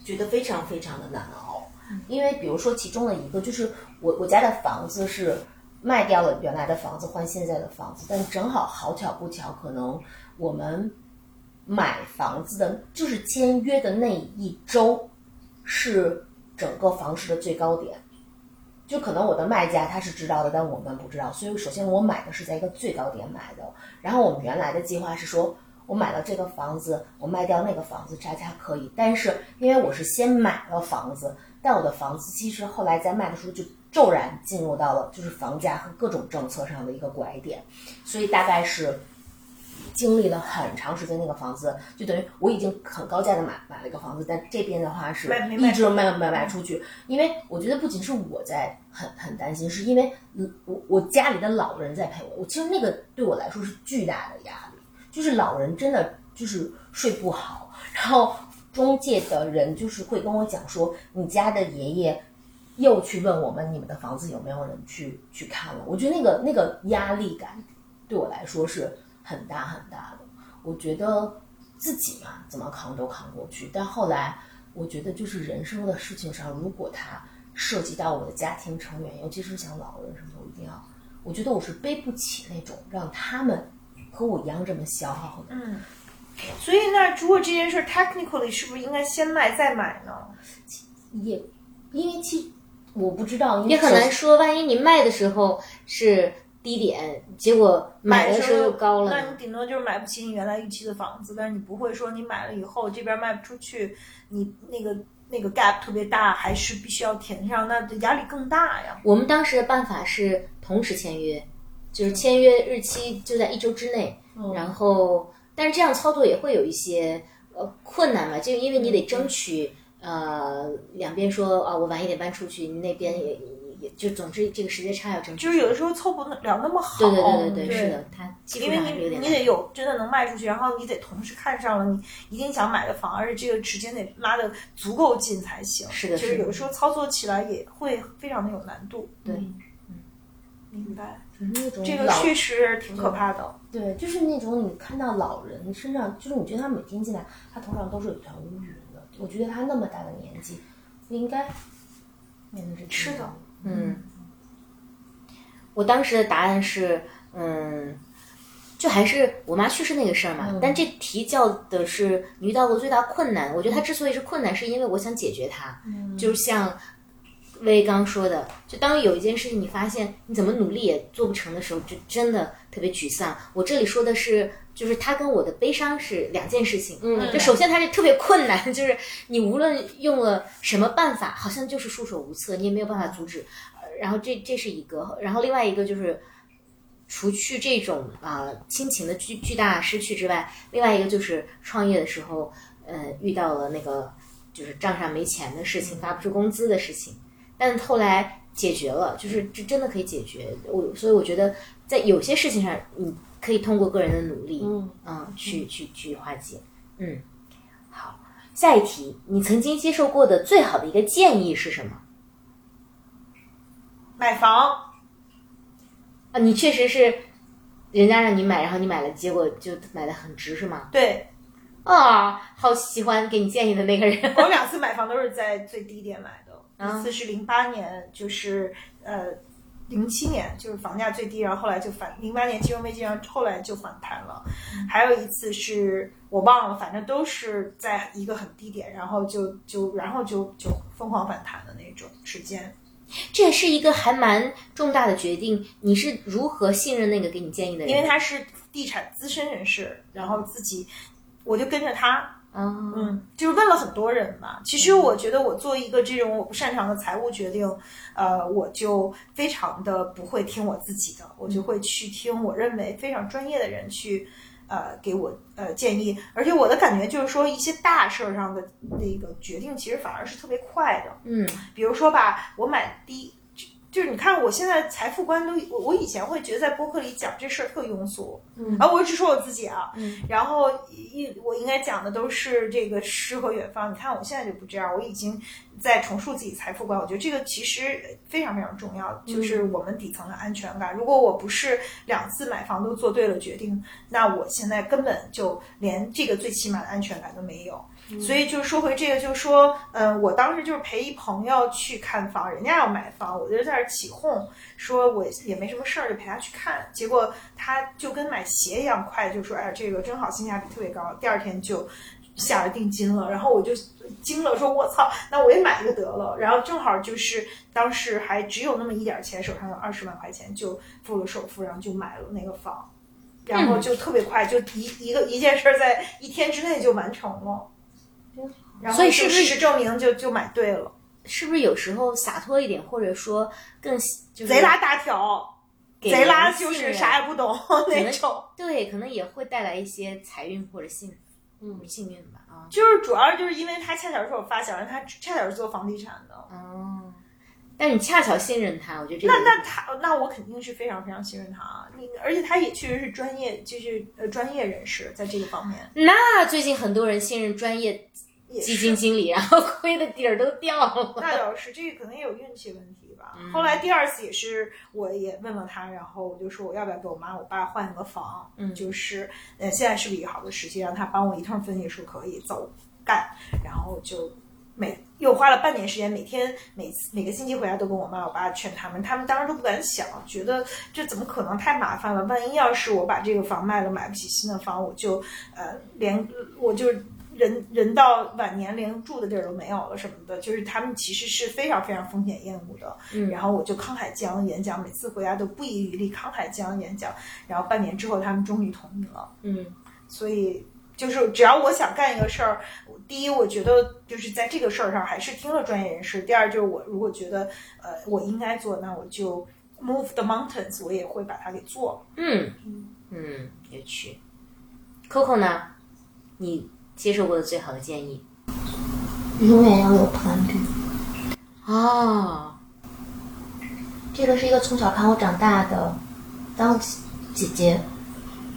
觉得非常非常的难熬。因为比如说其中的一个就是我我家的房子是卖掉了原来的房子换现在的房子，但正好好巧不巧，可能我们买房子的，就是签约的那一周是整个房市的最高点。就可能我的卖家他是知道的，但我们不知道。所以首先我买的是在一个最高点买的，然后我们原来的计划是说，我买了这个房子，我卖掉那个房子，差价可以。但是因为我是先买了房子，但我的房子其实后来在卖的时候就骤然进入到了就是房价和各种政策上的一个拐点，所以大概是经历了很长时间，那个房子就等于我已经很高价的买买了一个房子，但这边的话是一直都没有卖卖出去，因为我觉得不仅是我在很很担心，是因为嗯我我家里的老人在陪我，我其实那个对我来说是巨大的压力，就是老人真的就是睡不好，然后中介的人就是会跟我讲说，你家的爷爷又去问我们你们的房子有没有人去去看了，我觉得那个那个压力感对我来说是很大很大的。我觉得自己嘛怎么扛都扛过去，但后来我觉得就是人生的事情上，如果它涉及到我的家庭成员，尤其是像老人什么的，我一定要，我觉得我是背不起那种让他们和我一样这么消耗的。嗯，所以那如果这件事儿 technically 是不是应该先卖再买呢？也因为其我不知道，也很难说，万一你卖的时候是低点，结果买的时候又高了那你顶多就是买不起你原来预期的房子，但是你不会说你买了以后这边卖不出去，你那个那个 gap 特别大，还是必须要填上，那压力更大呀。我们当时的办法是同时签约，就是签约日期就在一周之内，然后但是这样操作也会有一些呃困难嘛，就因为你得争取呃两边说啊，我晚一点搬出去，你那边也也也就总之这个时间差要争取。就是有的时候凑不了那么好。对对对对对，是的，它基因为你你得有真的能卖出去，然后你得同时看上了你一定想买的房，而且这个时间得拉的足够近才行。是的的就是是有的时候操作起来也会非常的有难度。对，嗯明白，就是那种这个确实挺可怕的。对，就是那种你看到老人身上，就是你觉得他每天进来，他头上都是有一团乌云的。我觉得他那么大的年纪，不应该面对这个。是的，嗯，我当时的答案是，嗯，就还是我妈去世那个事儿嘛。嗯但这题叫的是你遇到过最大困难。我觉得它之所以是困难，是因为我想解决它。嗯就像薇刚说的，就当有一件事情你发现你怎么努力也做不成的时候，就真的特别沮丧。我这里说的是，就是它跟我的悲伤是两件事情。嗯就首先它是特别困难，就是你无论用了什么办法，好像就是束手无策，你也没有办法阻止。呃然后这这是一个，然后另外一个就是。除去这种啊、亲情的巨巨大失去之外，另外一个就是创业的时候，呃，遇到了那个就是账上没钱的事情，发不出工资的事情，但后来解决了，就是这真的可以解决。我所以我觉得在有些事情上，你可以通过个人的努力，嗯去去去化解。嗯，好，下一题，你曾经接受过的最好的一个建议是什么？买房，啊，你确实是人家让你买，然后你买了，结果就买的很值，是吗？对啊、好喜欢给你建议的那个人。我两次买房都是在最低点买的，啊一次是零八年，就是呃零七年，就是房价最低，然后后来就反零八年金融危机，然后后来就反弹了。还有一次是我忘了，反正都是在一个很低点，然后就就然后就就疯狂反弹的那种时间。这也是一个还蛮重大的决定，你是如何信任那个给你建议的人？因为他是地产资深人士，然后自己我就跟着他，啊，嗯，就是问了很多人嘛。其实我觉得我做一个这种我不擅长的财务决定，呃，我就非常的不会听我自己的，我就会去听我认为非常专业的人去。呃，给我呃建议，而且我的感觉就是说，一些大事儿上的那个决定，其实反而是特别快的。嗯比如说吧，我买第一，你看我现在财富观都，我我以前会觉得在播客里讲这事儿特庸俗，嗯啊，我只说我自己啊，嗯，然后一我应该讲的都是这个诗和远方。你看我现在就不这样，我已经在重塑自己财富观。我觉得这个其实非常非常重要，就是我们底层的安全感。如果我不是两次买房都做对了决定，那我现在根本就连这个最起码的安全感都没有。所以就说回这个，就说，嗯、我当时就是陪一朋友去看房，人家要买房，我就在那儿起哄，说我也没什么事儿，就陪他去看。结果他就跟买鞋一样快，就说，哎呀，这个真好，性价比特别高。第二天就下了定金了，然后我就惊了，说我操，那我也买一个得了。然后正好就是当时还只有那么一点钱，手上有二十万块钱，就付了首付，然后就买了那个房。然后就特别快，就一一个一件事儿在一天之内就完成了。然后所以是不是就事实证明就就买对了？是不是有时候洒脱一点，或者说更就是贼拉大条，贼拉就是啥也不懂那种。对，可能也会带来一些财运或者幸嗯幸运吧啊。就是主要就是因为他恰巧是我发小，他恰巧是做房地产的。哦，但你恰巧信任他，我觉得这个那那他那我肯定是非常非常信任他啊！你而且他也确实是专业，就是呃专业人士在这个方面。那最近很多人信任专业也基金经理，然后亏的底儿都掉了。那倒是，这个可能也有运气问题吧。嗯后来第二次也是，我也问了他，然后我就说我要不要给我妈我爸换个房，嗯就是呃现在是不是一个好的时机，让他帮我一通分析说可以走干，然后就每又花了半年时间，每天每次每个星期回来都跟我妈我爸劝他们，他们当时都不敢想，觉得这怎么可能太麻烦了，万一要是我把这个房卖了，买不起新的房，我就呃连我就。人人到晚年连住的地儿都没有了什么的，就是他们其实是非常非常风险厌恶的。嗯然后我就慷慨激昂地演讲，每次回家都不遗余力慷慨激昂演讲。然后半年之后，他们终于同意了。嗯所以就是只要我想干一个事儿，第一，我觉得就是在这个事儿上还是听了专业人士；第二，就是我如果觉得呃我应该做，那我就 move the mountains，我也会把它给做了。嗯嗯，有趣。Coco 呢？你接受过的最好的建议？永远要有团队。哦，这个是一个从小看我长大的当姐姐，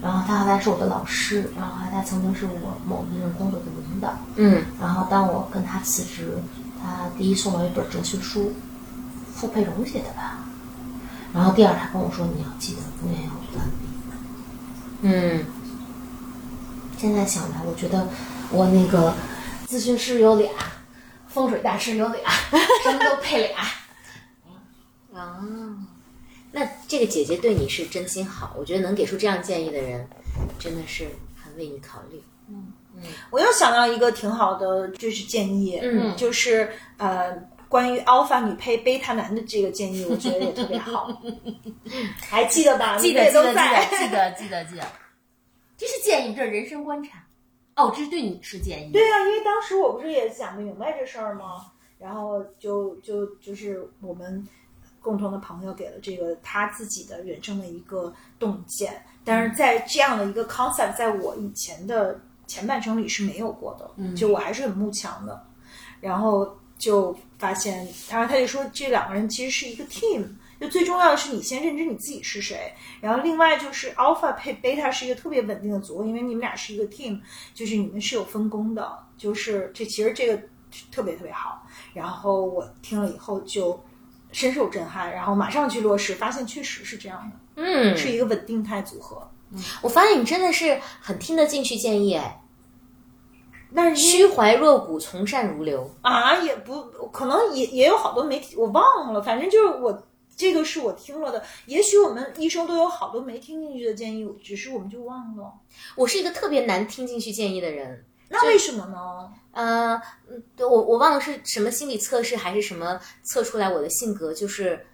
然后她后来是我的老师，然后她曾经是我某一任工作的领导。嗯然后当我跟她辞职，她第一送我一本哲学书，傅佩荣写的吧。然后第二，她跟我说：“你要记得永远要有团队。”嗯，现在想来，我觉得我那个咨询师有俩，风水大师有俩，什么都配俩。啊，那这个姐姐对你是真心好，我觉得能给出这样建议的人，真的是很为你考虑。嗯我又想到一个挺好的，就是建议，嗯就是呃，关于 alpha 女配贝塔男的这个建议，我觉得也特别好，还记得吧？你们也都在。记得记得记得，这是建议，这是人生观察。哦，这是对你是建议。对啊，因为当时我不是也想不明白这事儿吗？然后就就就是我们共同的朋友给了这个他自己的人生的一个洞见，但是在这样的一个 concept，在我以前的前半生里是没有过的，就我还是很慕强的，然后就发现，然后他就说这两个人其实是一个 team。就最重要的是，你先认知你自己是谁，然后另外就是 alpha 配 beta 是一个特别稳定的组合，因为你们俩是一个 team，就是你们是有分工的，就是这其实这个特别特别好。然后我听了以后就深受震撼，然后马上去落实，发现确实是这样的，嗯，是一个稳定态组合。我发现你真的是很听得进去建议，哎，但是虚怀若谷，从善如流。啊，也不可能也也有好多媒体我忘了，反正就是我这个是我听了的。也许我们一生都有好多没听进去的建议，只是我们就忘了。我是一个特别难听进去建议的人。那为什么呢？呃，嗯对我我忘了是什么心理测试还是什么测出来我的性格，就是，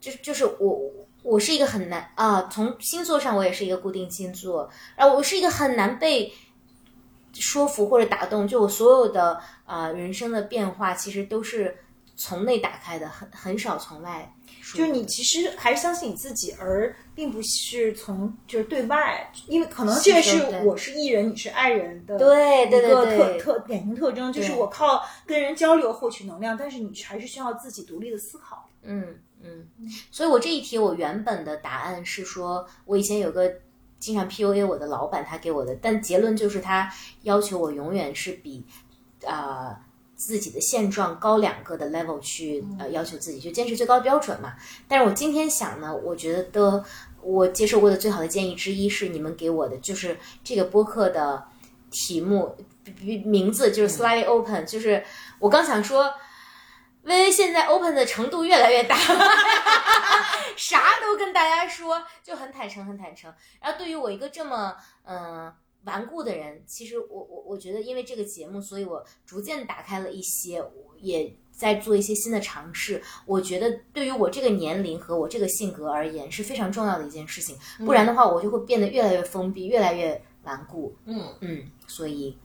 就是就是我我是一个很难啊，从星座上我也是一个固定星座，然后我是一个很难被说服或者打动，就我所有的啊、人生的变化其实都是从内打开的，很很少从外。就是你其实还是相信你自己，而并不是从就是对外，因为可能这个是我是艺人，你是爱人的对对对一个对特特典型特征，就是我靠跟人交流获取能量，但是你还是需要自己独立的思考。嗯嗯，所以我这一题我原本的答案是说，我以前有个经常 PUA 我的老板，他给我的，但结论就是他要求我永远是比啊、呃自己的现状高两个的 level 去呃要求自己，就坚持最高标准嘛。但是我今天想呢，我觉得我接受过的最好的建议之一是你们给我的，就是这个播客的题目名字就是 slightly open，、就是我刚想说。微微现在 open 的程度越来越大，啥都跟大家说，就很坦诚，很坦诚。然后对于我一个这么嗯、呃顽固的人，其实我我我觉得，因为这个节目，所以我逐渐打开了一些，也在做一些新的尝试。我觉得对于我这个年龄和我这个性格而言是非常重要的一件事情，不然的话，我就会变得越来越封闭，越来越顽固。嗯嗯，所以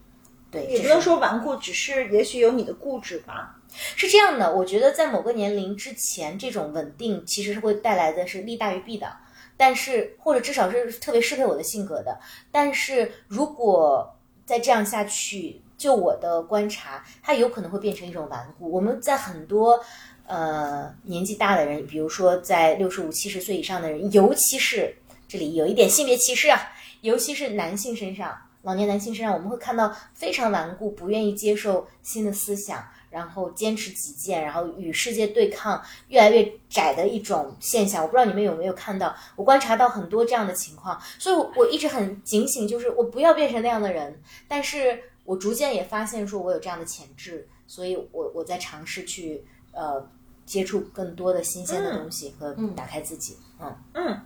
对，也不能说顽固，只是也许有你的固执吧。是这样的，我觉得在某个年龄之前，这种稳定其实是会带来的是利大于弊的，但是或者至少是特别适配我的性格的。但是如果再这样下去，就我的观察，它有可能会变成一种顽固。我们在很多呃年纪大的人，比如说在六十五、七十岁以上的人，尤其是这里有一点性别歧视啊，尤其是男性身上，老年男性身上，我们会看到非常顽固，不愿意接受新的思想。然后坚持己见，然后与世界对抗，越来越窄的一种现象。我不知道你们有没有看到，我观察到很多这样的情况，所以我我一直很警醒，就是我不要变成那样的人。但是我逐渐也发现，说我有这样的潜质，所以我我在尝试去呃接触更多的新鲜的东西和打开自己。嗯嗯，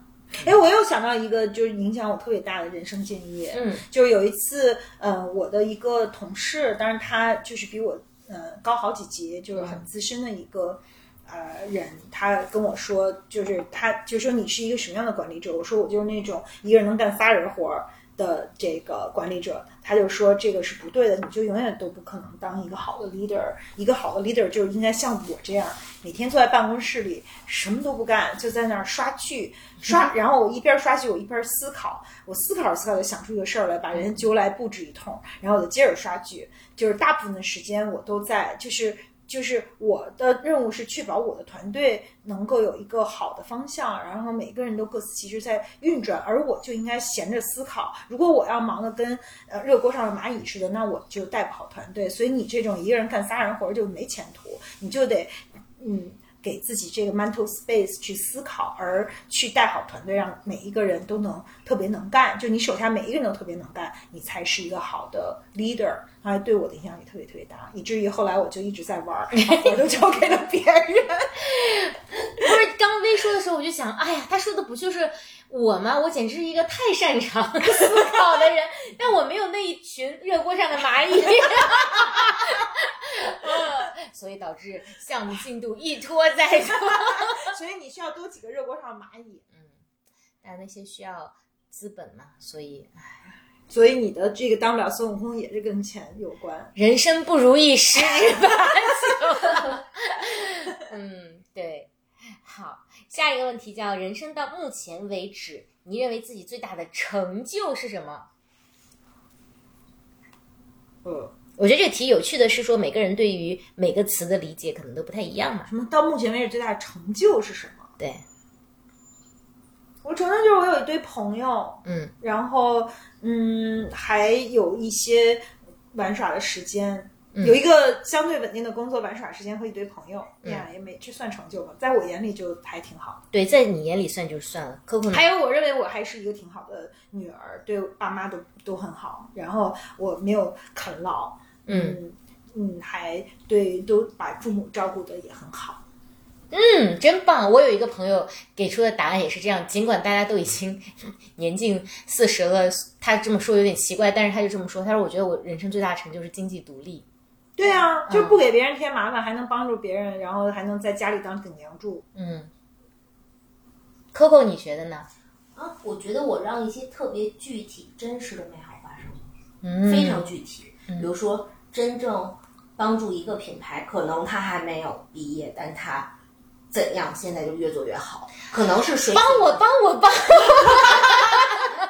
哎，我又想到一个就是影响我特别大的人生建议，嗯就是有一次，呃，我的一个同事，当然他就是比我呃高好几级，就是很资深的一个。呃，人他跟我说，就是他就说你是一个什么样的管理者？我说我就是那种一个人能干仨人活儿，的这个管理者，他就说这个是不对的，你就永远都不可能当一个好的 leader。一个好的 leader 就是应该像我这样，每天坐在办公室里什么都不干，就在那儿刷剧刷，然后我一边刷剧我一边思考，我思考着思考着想出一个事儿来，把人揪来布置一通，然后我就接着刷剧。就是大部分的时间我都在，就是。就是我的任务是确保我的团队能够有一个好的方向，然后每个人都各司其职在运转，而我就应该闲着思考。如果我要忙得跟呃热锅上的蚂蚁似的，那我就带不好团队。所以你这种一个人干仨人活就没前途，你就得嗯给自己这个 mental space 去思考，而去带好团队，让每一个人都能特别能干。就你手下每一个人都特别能干，你才是一个好的 leader。啊，对我的影响也特别特别大，以至于后来我就一直在玩儿，把活都交给了别人。不是刚微说的时候，我就想，哎呀，他说的不就是我吗？我简直是一个太擅长 思考的人，但我没有那一群热锅上的蚂蚁，所以导致项目进度一拖再拖。所以你需要多几个热锅上的蚂蚁。嗯，但那些需要资本嘛，所以，唉。所以你的这个当不了孙悟空也是跟钱有关。人生不如意十之八九。嗯，对。好，下一个问题叫：人生到目前为止，你认为自己最大的成就是什么？呃，我觉得这个题有趣的是说，每个人对于每个词的理解可能都不太一样嘛。什么？到目前为止最大的成就是什么？对，我承认就是我有一堆朋友，嗯，然后嗯，还有一些玩耍的时间，嗯有一个相对稳定的工作，玩耍时间和一堆朋友，呀，也没这算成就吗？在我眼里就还挺好。对，在你眼里算就算了。还有，我认为我还是一个挺好的女儿，对爸妈都都很好，然后我没有啃老，嗯嗯，还对都把父母照顾的也很好。嗯，真棒！我有一个朋友给出的答案也是这样，尽管大家都已经 年近四十了，他这么说有点奇怪，但是他就这么说。他说：“我觉得我人生最大的成就是经济独立。对啊，就不给别人添麻烦，还能帮助别人，然后还能在家里当顶梁柱。”嗯，Coco，你觉得呢？啊，我觉得我让一些特别具体、真实的美好发生，嗯，非常具体。比如说，真正帮助一个品牌，可能他还没有毕业，但他怎样现在就越做越好，可能是谁帮我，帮我，帮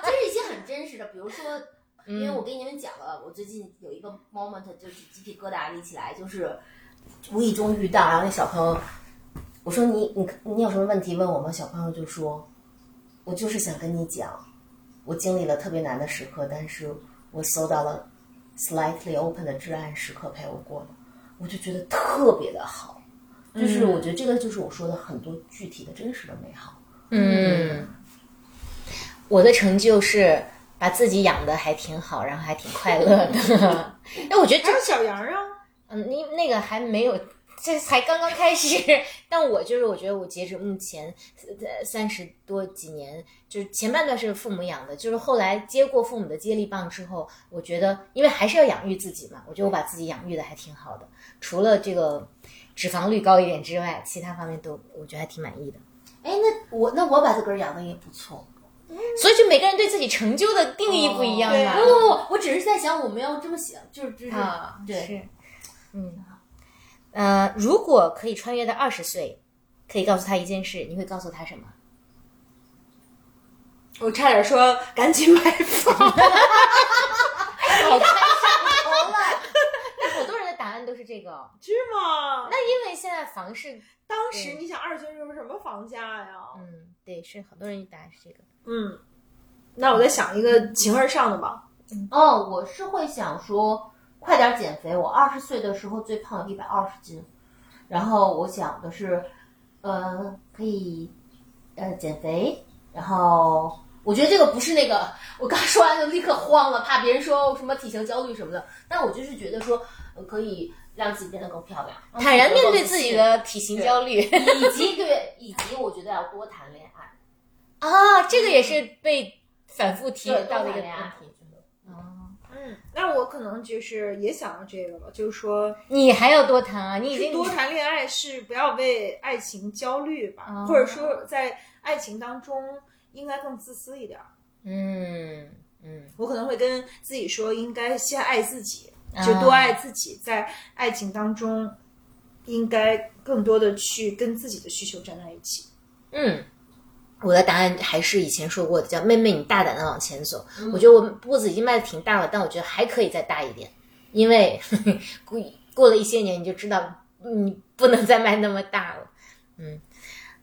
这是一些很真实的，比如说，因为我跟你们讲了，我最近有一个 moment 就是鸡皮疙瘩立起来，就是无意中遇到，然后那小朋友，我说你你你有什么问题问我吗？小朋友就说，我就是想跟你讲，我经历了特别难的时刻，但是我搜到了 slightly open 的至暗时刻陪我过了，我就觉得特别的好，就是我觉得这个就是我说的很多具体的真实的美好。嗯，我的成就是把自己养的还挺好，然后还挺快乐的。哎，我觉得这还有小羊啊，嗯，你那个还没有，这才刚刚开始。但我就是，我觉得我截止目前呃三十多几年，就是前半段是父母养的，就是后来接过父母的接力棒之后，我觉得因为还是要养育自己嘛，我觉得我把自己养育的还挺好的，除了这个脂肪率高一点之外，其他方面都我觉得还挺满意的。哎，那我那我把自个儿养的也不错。所以就每个人对自己成就的定义不一样对嘛。不不不，我只是在想我们要这么想，就是就是啊，对是，嗯，呃，如果可以穿越到二十岁，可以告诉他一件事，你会告诉他什么？我差点说赶紧买房。好看上头了。但好多人的答案都是这个哦。是吗？那因为现在房市，当时你想二十岁时候什么房价呀？嗯，对，是很多人答案是这个。嗯，那我再想一个形而上的吧。哦，我是会想说，快点减肥。我二十岁的时候最胖有一百二十斤，然后我想的是，呃，可以呃减肥，然后我觉得这个不是那个，我刚说完就立刻慌了，怕别人说什么体型焦虑什么的。但我就是觉得说，呃可以让自己变得更漂亮，坦然面对自己的体型焦虑以及对，以及我觉得要多谈恋爱，啊，这个也是被反复提到的一个问题。嗯，那我可能就是也想到这个了，就是说，你还要多谈啊！你已经多谈恋爱是不要为爱情焦虑吧，哦或者说在爱情当中应该更自私一点儿。嗯嗯，我可能会跟自己说，应该先爱自己，就多爱自己，在爱情当中，应该更多的去跟自己的需求站在一起。嗯，我的答案还是以前说过的，叫妹妹，你大胆的往前走。我觉得我步子已经迈的挺大了，但我觉得还可以再大一点，因为 过过了一些年，你就知道你不能再迈那么大了。嗯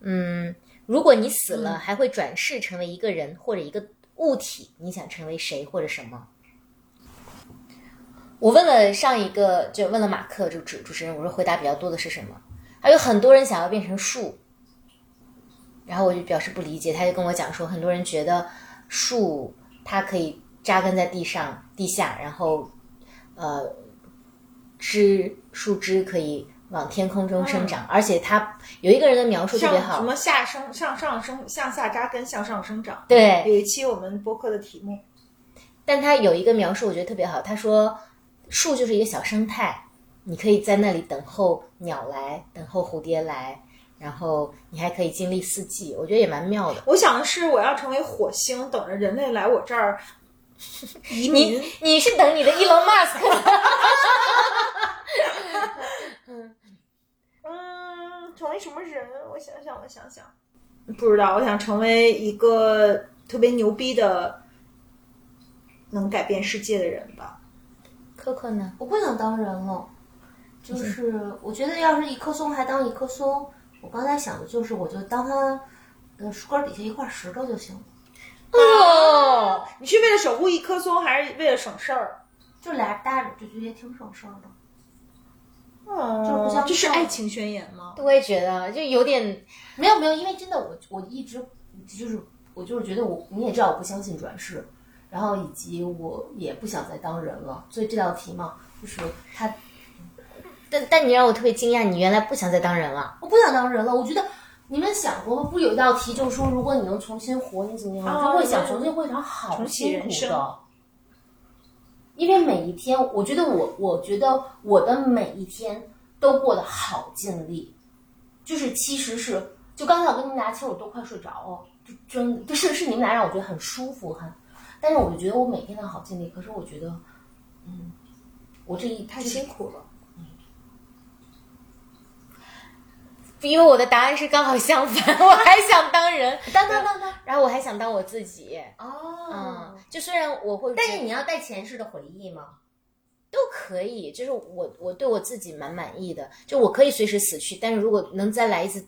嗯，如果你死了，还会转世成为一个人或者一个物体，你想成为谁或者什么？我问了上一个，就问了马克，就主主持人，我说回答比较多的是什么？还有很多人想要变成树，然后我就表示不理解，他就跟我讲说，很多人觉得树它可以扎根在地上、地下，然后呃枝树枝可以往天空中生长，而且他有一个人的描述特别好，什么下生向上生向下扎根向上生长。对，有一期我们播客的题目，但他有一个描述我觉得特别好，他说树就是一个小生态，你可以在那里等候鸟来，等候蝴蝶来。然后你还可以经历四季，我觉得也蛮妙的。我想的是，我要成为火星，等着人类来我这儿移民。你你是等你的 Elon Musk？嗯嗯，成为什么人？我想想，我想想，不知道。我想成为一个特别牛逼的，能改变世界的人吧。可可呢？我不想当人了，就是我觉得要是一棵松还当一棵松，我刚才想的就是我就当它的树根底下一块石头就行了，哦，你是为了守护一棵松，还是为了省事儿？就俩搭着就觉得也挺省事儿的。嗯就不像这是爱情宣言吗？我也觉得就有点没有没有，因为真的我我一直就是我就是觉得我你也知道我不相信转世，然后以及我也不想再当人了，所以这道题嘛，就是他但但你让我特别惊讶，你原来不想再当人了。我不想当人了，我觉得。你们想过吗？不是有一道题，就是说，如果你能重新活，你怎么样？我就会想重新活一场好辛苦的。因为每一天，我觉得我，我觉得我的每一天都过得好尽力，就是其实是，就刚才我跟你们俩，其实我都快睡着了，就真就是是你们俩让我觉得很舒服，很，但是我就觉得我每天都好尽力，可是我觉得，嗯，我这一太辛苦了。因为我的答案是刚好相反，我还想当人，当当当当然后我还想当我自己。哦嗯，就虽然我会，但是你要带前世的回忆吗？都可以，就是我我对我自己蛮满意的，就我可以随时死去，但是如果能再来一次，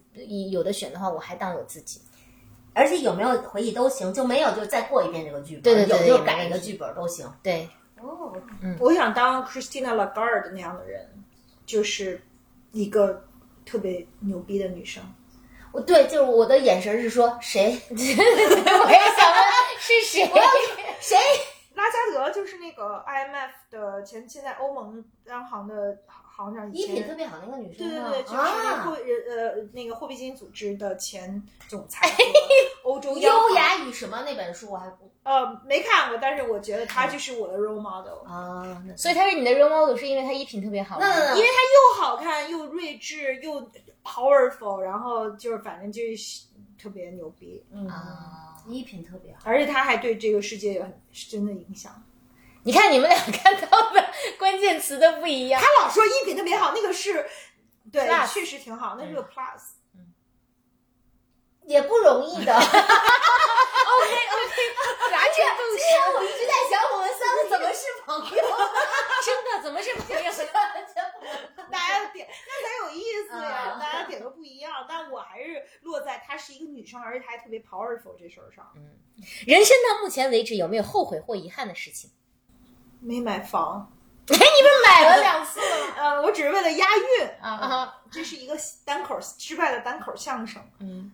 有的选的话，我还当我自己。而且有没有回忆都行，就没有就再过一遍这个剧本，对对对有就改一个剧本都行。对，哦，我想当 Christina Lagarde 那样的人，就是一个特别牛逼的女生。我对，就是我的眼神是说谁 我也想问是谁？谁拉加德就是那个 IMF 的前，现在欧盟央行的衣品特。别好那个女生，对对对，就是啊货呃那个货币基金组织的前总裁欧洲优雅与什么那本书我还不呃没看过，但是我觉得她就是我的 role model，啊，所以她是你的 role model，是因为她衣品特别好吗。那那因为她又好看又睿智又 powerful，然后就是反正就是特别牛逼，嗯，啊，衣品特别好。而且她还对这个世界有很深的影响。你看你们俩看到的关键词都不一样他。老说衣品特别好，那个是对 Plus 确实挺好，那是个 plus 嗯。也不容易的。啥程度今天我一直在想，我们三个怎么是朋友？真的怎么是朋友？大家点那才有意思呀，啊大家点都不一样，但我还是落在她是一个女生，而且她还特别 powerful 这事儿上。嗯人生到目前为止有没有后悔或遗憾的事情？没买房，哎，你不买了 两次了呃，我只是为了押韵，啊啊！这是一个单口失败的单口相声，嗯，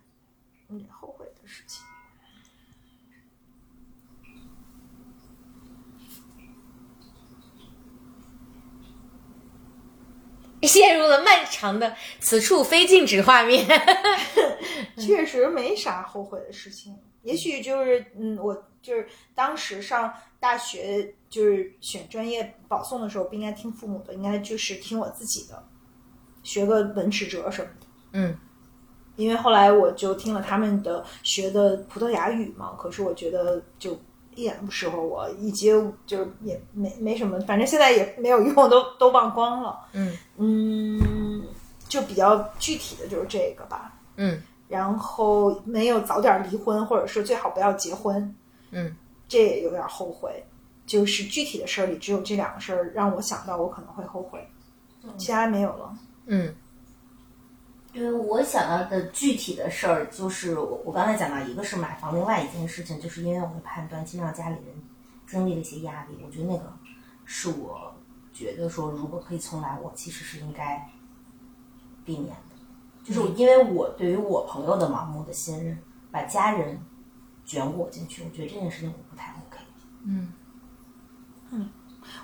嗯，后悔的事情。陷入了漫长的此处非静止画面。确实没啥后悔的事情，也许就是嗯，我就是当时上大学就是选专业保送的时候，不应该听父母的，应该就是听我自己的，学个文史哲什么的。嗯，因为后来我就听了他们的学的葡萄牙语嘛，可是我觉得就一点都不适合我，以及就是也没没什么，反正现在也没有用，都都忘光了。嗯嗯，就比较具体的就是这个吧。嗯然后没有早点离婚，或者是最好不要结婚，嗯这也有点后悔。就是具体的事儿里，只有这两个事儿让我想到我可能会后悔，其他没有了。嗯因为我想到的具体的事儿，就是我我刚才讲到，一个是买房，另外一件事情就是因为我会判断，经让家里人经历了一些压力，我觉得那个是我觉得说，如果可以重来，我其实是应该避免的。就是我因为我对于我朋友的盲目的信任，把家人卷我进去，我觉得这件事情我不太 OK。嗯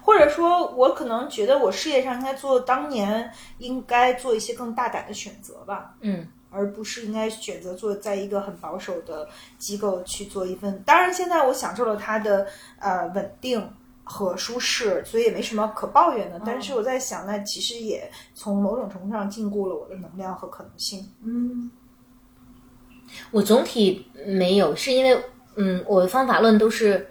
或者说，我可能觉得我事业上应该做当年应该做一些更大胆的选择吧，嗯而不是应该选择做在一个很保守的机构去做一份。当然，现在我享受了它的呃稳定和舒适，所以也没什么可抱怨的。但是我在想，那其实也从某种程度上禁锢了我的能量和可能性。嗯我总体没有，是因为嗯，我的方法论都是，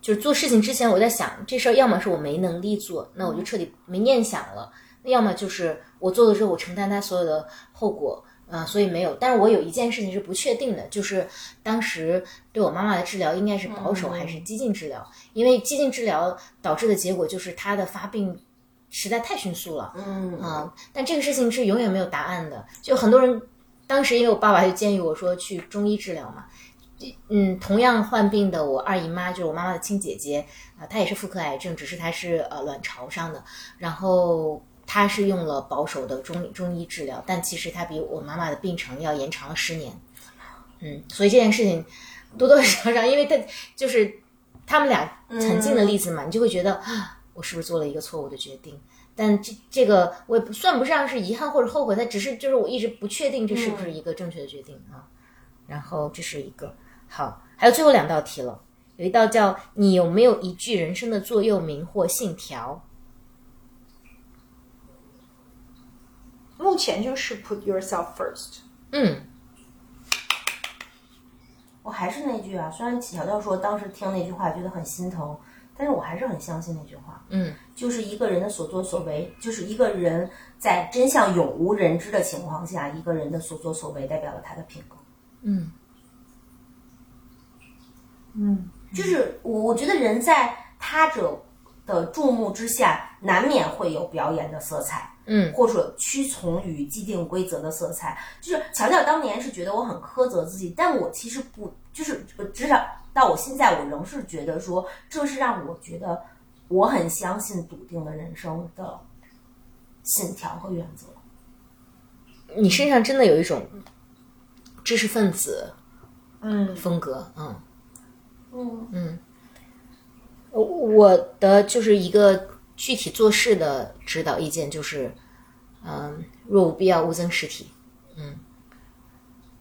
就是做事情之前我在想这事儿，要么是我没能力做，那我就彻底没念想了；那要么就是我做的时候我承担它所有的后果，啊、所以没有。但是我有一件事情是不确定的，就是当时对我妈妈的治疗应该是保守还是激进治疗，因为激进治疗导致的结果就是她的发病实在太迅速了。嗯啊、但这个事情是永远没有答案的。就很多人当时因为我爸爸就建议我说去中医治疗嘛，嗯，同样患病的我二姨妈就是我妈妈的亲姐姐啊、她也是妇科癌症，只是她是呃卵巢上的，然后她是用了保守的中中医治疗，但其实她比我妈妈的病程要延长了十年。嗯，所以这件事情多多少少，因为她就是他们俩曾经的例子嘛，你就会觉得啊，我是不是做了一个错误的决定？但这这个我也不算不上是遗憾或者后悔，它只是就是我一直不确定这是不是一个正确的决定啊。然后这是一个好，还有最后两道题了，有一道叫你有没有一句人生的座右铭或信条？目前就是 put yourself first。嗯我还是那句啊，虽然乔乔说当时听那句话觉得很心疼，但是我还是很相信那句话。嗯就是一个人的所作所为，就是一个人在真相永无人知的情况下，一个人的所作所为代表了他的品格。嗯嗯，就是我我觉得人在他者的注目之下，难免会有表演的色彩。嗯或者屈从于既定规则的色彩。就是强调当年是觉得我很苛责自己，但我其实不，就是我至少到我现在，我仍是觉得说，这是让我觉得我很相信笃定的人生的信条和原则。你身上真的有一种知识分子嗯风格，嗯。嗯我我的就是一个具体做事的指导意见就是，嗯，若无必要，勿增实体。嗯，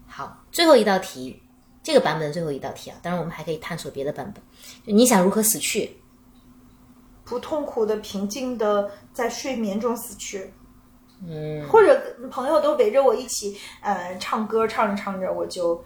好，最后一道题，这个版本的最后一道题啊，当然我们还可以探索别的版本。就你想如何死去？不痛苦的、平静的在睡眠中死去。嗯，或者朋友都围着我一起，呃，唱歌，唱着唱着我就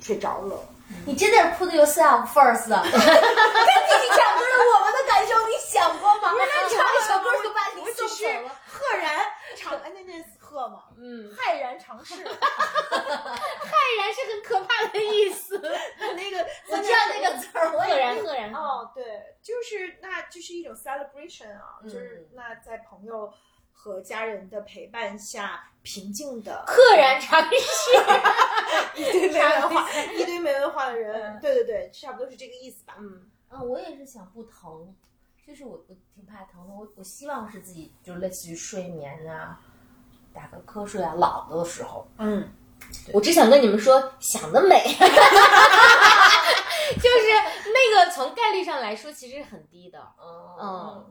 睡着了。你真的是 put yourself first 啊！跟你唱歌是我们的感受，你想过吗？唱一首歌就把你送走了。赫然唱，哎，那那鹤嘛，嗯，骇然尝试。骇然是很可怕的意思。那个我知道那个词儿，我 赫也然赫然，哦，对，就是那就是一种 celebration 啊，嗯就是那在朋友和家人的陪伴下，平静的赫然尝试。一堆没文化，一堆没文化的人，对对对，差不多是这个意思吧。嗯啊，我也是想不疼，就是我我挺怕疼的，我我希望是自己就类似于睡眠啊，打个瞌睡啊，老的时候。嗯，我只想跟你们说，想得美，就是那个从概率上来说，其实是很低的。嗯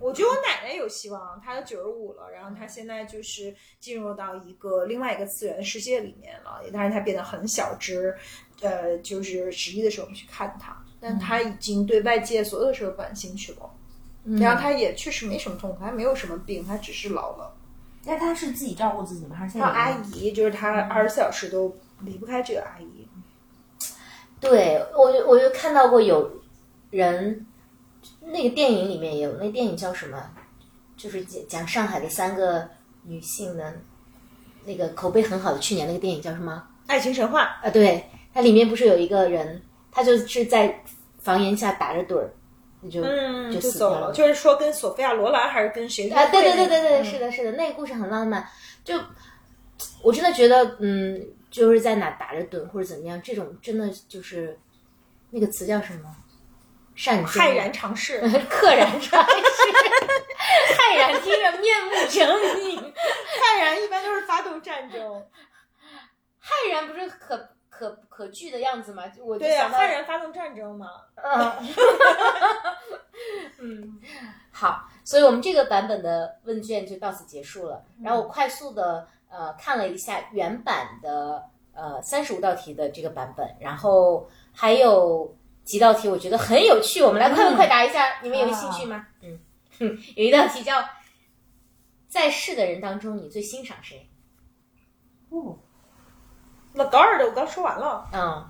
我觉得我奶奶有希望，她都九十五了，然后她现在就是进入到一个另外一个次元世界里面了，但是她变得很小只，呃，就是十一的时候我们去看她，但她已经对外界所有的事都不感兴趣了。然后她也确实没什么痛苦，她没有什么病，她只是老了。那他是自己照顾自己吗？还是现在还有阿姨，就是她二十四小时都离不开这个阿姨。对我就我就看到过有人，那个电影里面也有，那电影叫什么？就是讲讲上海的三个女性的，那个口碑很好的去年那个电影叫什么？爱情神话，啊，对，它里面不是有一个人，他就是在房檐下打着盹儿，那就嗯，就就走了。死掉了。就是说跟索菲亚罗兰还是跟谁？啊，对对对对对，嗯是的，是的，那个故事很浪漫。就我真的觉得，嗯，就是在哪打着盹或者怎么样，这种真的就是那个词叫什么？善终骇然尝试。溘然尝试，骇然听着面目狰狞，骇然一般都是发动战争。骇然不是可可可惧的样子嘛？我就、想到骇然发动战争嘛。嗯，嗯，好，所以我们这个版本的问卷就到此结束了。然后我快速的呃看了一下原版的呃三十五道题的这个版本，然后还有几道题我觉得很有趣，我们来快问快答一下，你们有兴趣吗？嗯，哼有一道题叫在世的人当中你最欣赏谁？哦，那高尔的我刚说完了。嗯，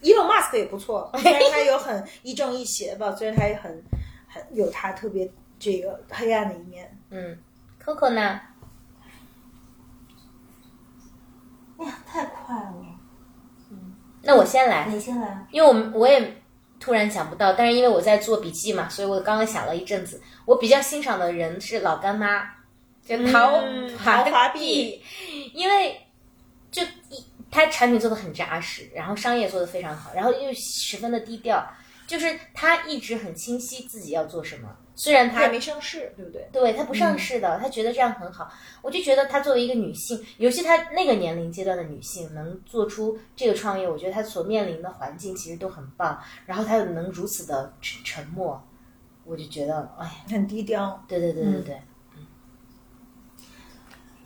伊隆马斯克也不错，虽然他有很亦正亦邪吧，虽然他也很很有他特别这个黑暗的一面。嗯，Coco 呢？哎呀，太快了！嗯那我先来。你先来。因为我们我也突然想不到，但是因为我在做笔记嘛，所以我刚刚想了一阵子。我比较欣赏的人是老干妈，就陶嗯陶华碧，因为就一它产品做的很扎实，然后商业做的非常好，然后又十分的低调，就是他一直很清晰自己要做什么。虽然他他也没上市，对不对？对她不上市的，她觉得这样很好。我就觉得她作为一个女性，尤其她那个年龄阶段的女性，能做出这个创业，我觉得她所面临的环境其实都很棒。然后她又能如此的沉沉默，我就觉得，哎呀，很低调。对对对对对，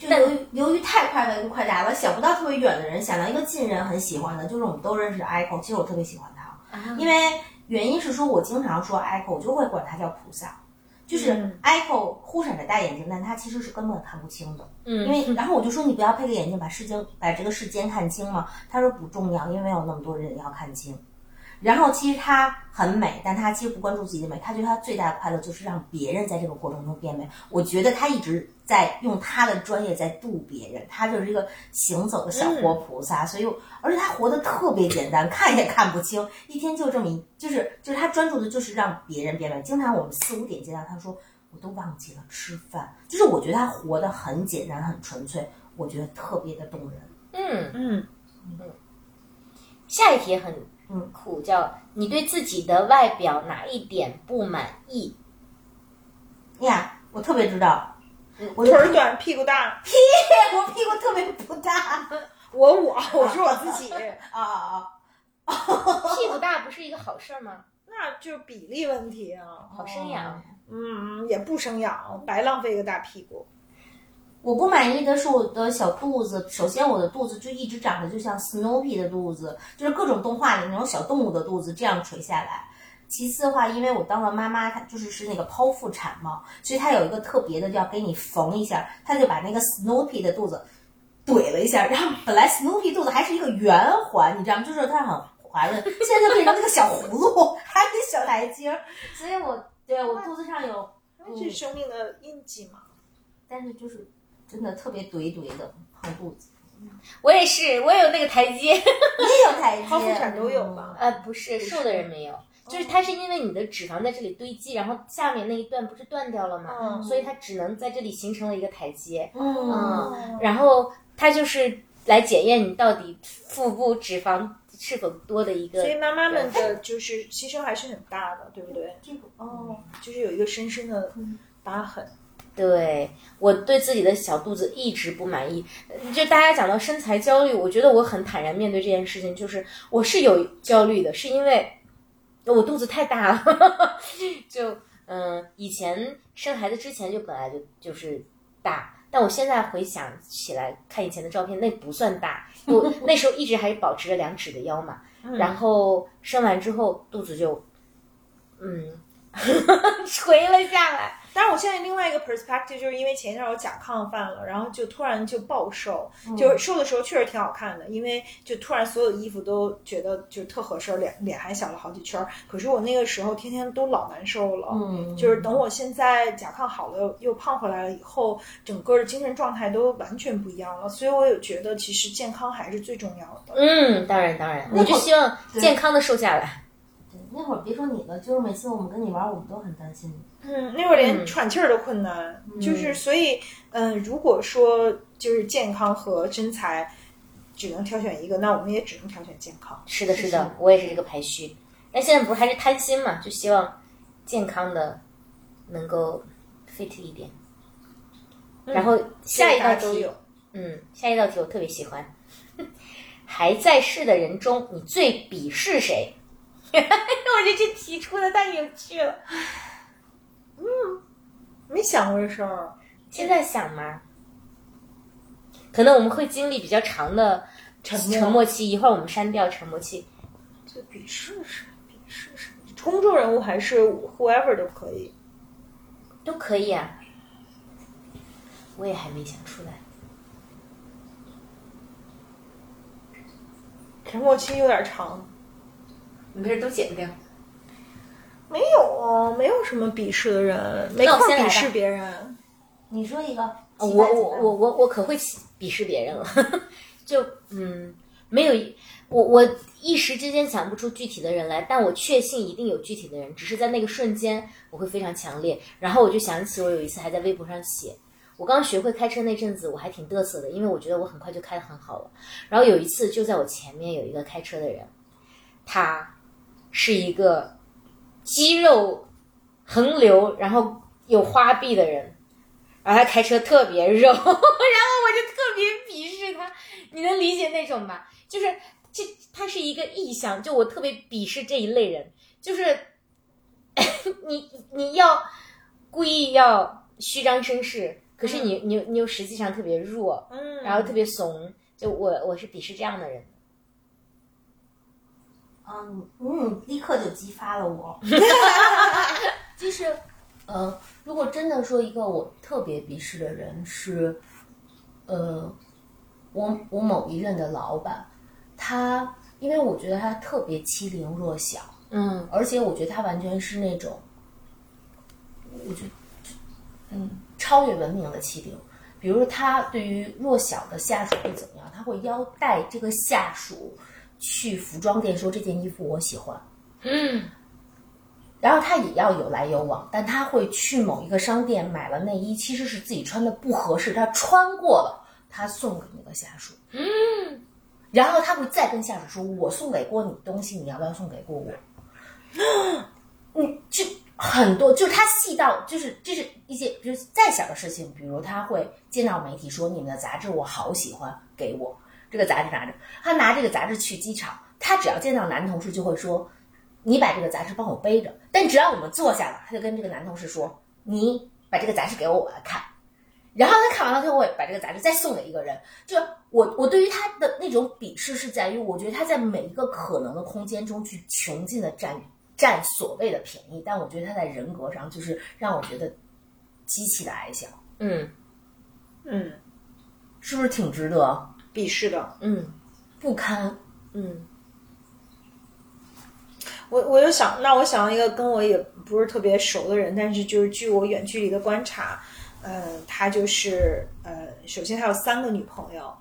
就由于由于太快了，就快答了，想不到特别远的人，想到一个近人很喜欢的，就是我们都认识的 Echo，其实我特别喜欢他，啊因为原因是说我经常说 Echo，我就会管他叫菩萨。就是嗯 Echo 忽闪着大眼睛，但他其实是根本看不清的。嗯，因为然后我就说你不要配个眼镜把世间把这个世间看清吗？他说不重要，因为没有那么多人要看清。然后其实她很美，但她其实不关注自己的美，她觉得她最大的快乐就是让别人在这个过程中变美。我觉得她一直在用她的专业在度别人，她就是一个行走的小活菩萨。所以，而且她活得特别简单，看也看不清，一天就这么一，就是就是她专注的就是让别人变美。经常我们四五点接到她说。我都忘记了吃饭，就是我觉得她活得很简单、很纯粹，我觉得特别的动人。嗯，嗯，下一题很嗯苦，叫你对自己的外表哪一点不满意？呀，我特别知道，我腿儿短，屁股大。屁 股屁股特别不大我我我说我自己，啊 啊啊！屁股大不是一个好事儿吗？那就是比例问题啊。好生养。嗯，也不生养，白浪费一个大屁股。我不满意的是我的小肚子。首先，我的肚子就一直长得就像 Snoopy 的肚子，就是各种动画里那种小动物的肚子这样垂下来。其次的话，因为我当了妈妈，她就是是那个剖腹产嘛，所以她有一个特别的，就要给你缝一下，她就把那个 Snoopy 的肚子怼了一下，然后本来 Snoopy 肚子还是一个圆环，你知道吗？就是它很滑润，现在就变成那个小葫芦，还有小台阶儿，所以我对我肚子上有，这是生命的印记嘛。但是就是真的特别怼怼的胖肚子，我也是，我也有那个台阶。你也有台阶，剖腹产都有吗？呃，不是，瘦的人没有，就是它是因为你的脂肪在这里堆积，然后下面那一段不是断掉了吗？嗯所以它只能在这里形成了一个台阶，嗯，嗯，然后它就是来检验你到底腹部脂肪是否多的一个所。以妈妈们的就是牺牲还是很大的，对不对？这个哦，就是有一个深深的疤痕。对我对自己的小肚子一直不满意，呃就大家讲到身材焦虑，我觉得我很坦然面对这件事情，就是我是有焦虑的，是因为我肚子太大了，就嗯、以前生孩子之前就本来就就是大，但我现在回想起来看以前的照片，那不算大，我那时候一直还是保持着两尺的腰嘛，然后生完之后肚子就嗯 垂了下来。但是我现在另外一个 perspective 就是因为前一阵儿我甲亢犯了，然后就突然就暴瘦，就是瘦的时候确实挺好看的，因为就突然所有衣服都觉得就特合身，脸脸还小了好几圈儿。可是我那个时候天天都老难受了，嗯就是等我现在甲亢好了又胖回来了以后，整个的精神状态都完全不一样了。所以我有觉得其实健康还是最重要的。嗯，当然当然，我就希望健康的瘦下来。那会儿别说你了，就是每次我们跟你玩，我们都很担心你。嗯，那会儿连喘气儿都困难，就是所以，嗯、如果说就是健康和身材只能挑选一个，那我们也只能挑选健康。是的，是的，我也是这个排序。但现在不是还是贪心嘛，就希望健康的能够 fit 一点。然后下一道题都有，嗯，下一道题我特别喜欢。还在世的人中，你最鄙视谁？我觉得这题出的太有趣了。没想过这事儿。现在想吗，可能我们会经历比较长的沉默沉默期，一会儿我们删掉沉默期。这鄙视谁？鄙视谁？公众人物还是 whoever 都可以。都可以啊，我也还没想出来。沉默期有点长。你这都剪掉。没有啊，没有什么鄙视的人，没空鄙视别人。你说一个，我我我我我可会鄙视别人了，就嗯，没有我我一时之间想不出具体的人来，但我确信一定有具体的人，只是在那个瞬间我会非常强烈。然后我就想起我有一次还在微博上写，我刚学会开车那阵子我还挺嘚瑟的，因为我觉得我很快就开得很好了。然后有一次就在我前面有一个开车的人，他是一个肌肉横流，然后有花臂的人。然后他开车特别肉，然后我就特别鄙视他，你能理解那种吧？就是这他是一个意向，就我特别鄙视这一类人，就是 你你要故意要虚张声势，可是你你你又实际上特别弱，嗯，然后特别怂，就我我是鄙视这样的人。嗯嗯，立刻就激发了我。就是，呃，如果真的说一个我特别鄙视的人是，呃，我我某一任的老板，他因为我觉得他特别欺凌弱小，嗯而且我觉得他完全是那种，我觉得，嗯，超越文明的欺凌。比如说他对于弱小的下属会怎么样？他会腰带这个下属去服装店说这件衣服我喜欢，嗯然后他也要有来有往，但他会去某一个商店买了内衣，其实是自己穿的不合适，他穿过了，他送给那个下属。嗯，然后他会再跟下属说：“我送给过你东西，你要不要送给过我？” 嗯，就很多，就是他细到，就是这是一些，就是再小的事情，比如他会见到媒体说：“你们的杂志我好喜欢，给我这个杂志拿着。”他拿这个杂志去机场，他只要见到男同事就会说。你把这个杂志帮我背着，但只要我们坐下了，他就跟这个男同事说：“你把这个杂志给我，我来看。”然后他看完了，他会把这个杂志再送给一个人。就我，我对于他的那种鄙视是在于，我觉得他在每一个可能的空间中去穷尽的占占所谓的便宜，但我觉得他在人格上就是让我觉得极其的矮小，嗯嗯，是不是挺值得鄙视的。嗯不堪？嗯我我又想，那我想到一个跟我也不是特别熟的人，但是就是据我远距离的观察，呃，他就是呃，首先他有三个女朋友，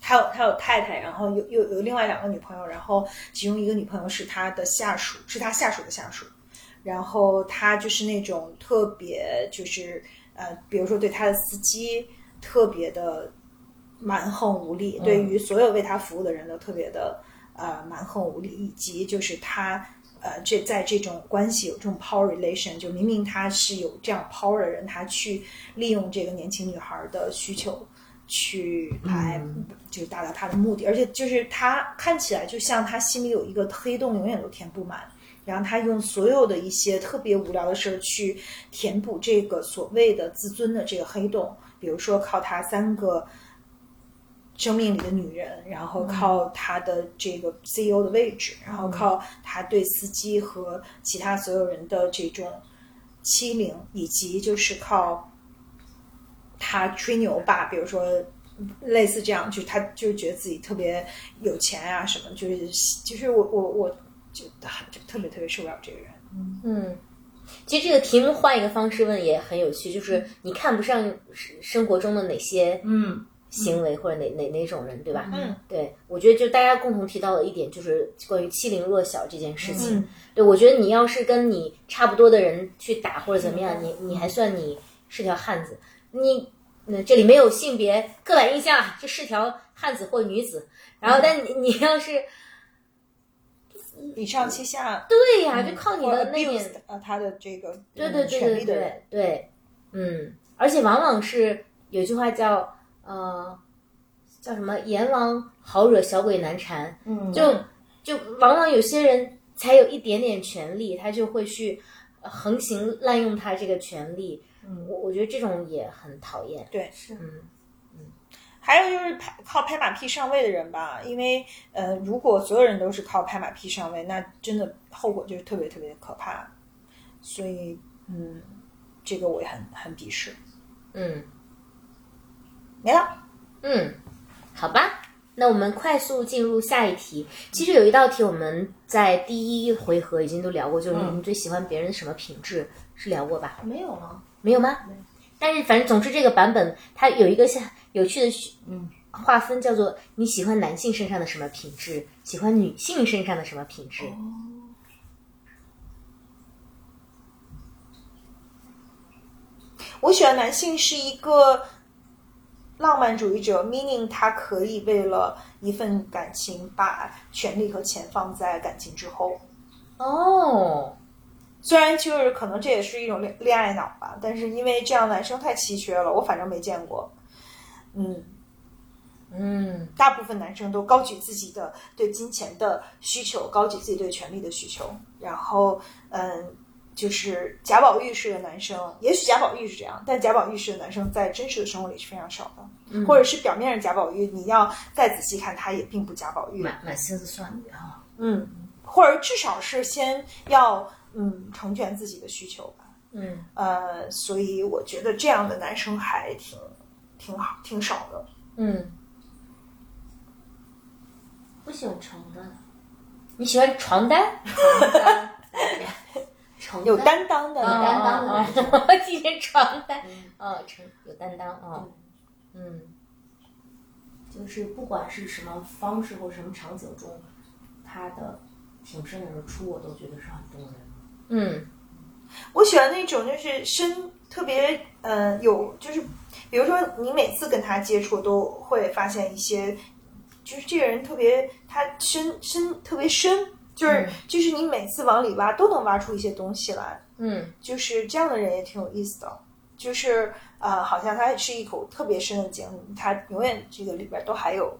他有他有太太，然后有有有另外两个女朋友，然后其中一个女朋友是他的下属，是他下属的下属，然后他就是那种特别就是呃，比如说对他的司机特别的蛮横无理，对于所有为他服务的人都特别的呃蛮横无理，以及就是他呃这在这种关系有这种 power relation，就明明他是有这样 power 的人，他去利用这个年轻女孩的需求。去来就达到他的目的，而且就是他看起来就像他心里有一个黑洞，永远都填不满。然后他用所有的一些特别无聊的事儿去填补这个所谓的自尊的这个黑洞，比如说靠他三个生命里的女人，然后靠他的这个 CEO 的位置，然后靠他对司机和其他所有人的这种欺凌，以及就是靠他吹牛吧，比如说类似这样，就他就觉得自己特别有钱啊什么，就是就是我我我就就特别特别受不了这个人。嗯，其实这个题目换一个方式问也很有趣，就是你看不上生活中的哪些嗯行为或者哪哪哪种人，对吧？嗯，对，我觉得就大家共同提到的一点就是关于欺凌弱小这件事情。嗯对，我觉得你要是跟你差不多的人去打或者怎么样，你你还算你是条汉子，你那这里没有性别刻板印象啊，这是条汉子或女子。然后，但你你要是以上欺下，对呀，就靠你的那点呃他的这个对对对对对，对，嗯，而且往往是有句话叫呃叫什么“阎王好惹，小鬼难缠”，嗯，就就往往有些人才有一点点权利，他就会去呃横行滥用他这个权利。嗯我我觉得这种也很讨厌。对是嗯还有就是拍靠拍马屁上位的人吧，因为呃，如果所有人都是靠拍马屁上位，那真的后果就是特别特别可怕。所以，嗯，这个我也很很鄙视。嗯没了，嗯，好吧，那我们快速进入下一题。其实有一道题我们在第一回合已经都聊过，就是你最喜欢别人的什么品质，是聊过吧？没有了。没有吗？但是反正总之这个版本它有一个像有趣的嗯划分，叫做你喜欢男性身上的什么品质，喜欢女性身上的什么品质。我喜欢男性是一个浪漫主义者，meaning 他可以为了一份感情把权力和钱放在感情之后。哦，虽然就是可能这也是一种恋恋爱脑吧，但是因为这样男生太稀缺了，我反正没见过。嗯，嗯大部分男生都高举自己的对金钱的需求，高举自己对权力的需求，然后嗯，就是贾宝玉式的男生，也许贾宝玉是这样，但贾宝玉式的男生在真实的生活里是非常少的，或者是表面上贾宝玉，你要再仔细看，他也并不贾宝玉。满满心思算计啊。嗯，或者至少是先要嗯成全自己的需求吧。嗯呃，所以我觉得这样的男生还挺挺好，挺少的。嗯，不喜欢床单，你喜欢床单？床单，床有担当的有担当的哦男生哦哦今天床单，哦，成有担当啊。嗯。就是不管是什么方式或什么场景中，他的挺身而出，我都觉得是很动人。嗯。我喜欢那种就是身特别呃有，就是比如说你每次跟他接触都会发现一些，就是这个人特别他深深特别深，就是、嗯。就是你每次往里挖都能挖出一些东西来，嗯。就是这样的人也挺有意思的。就是呃，好像他是一口特别深的井，他永远这个里边都还有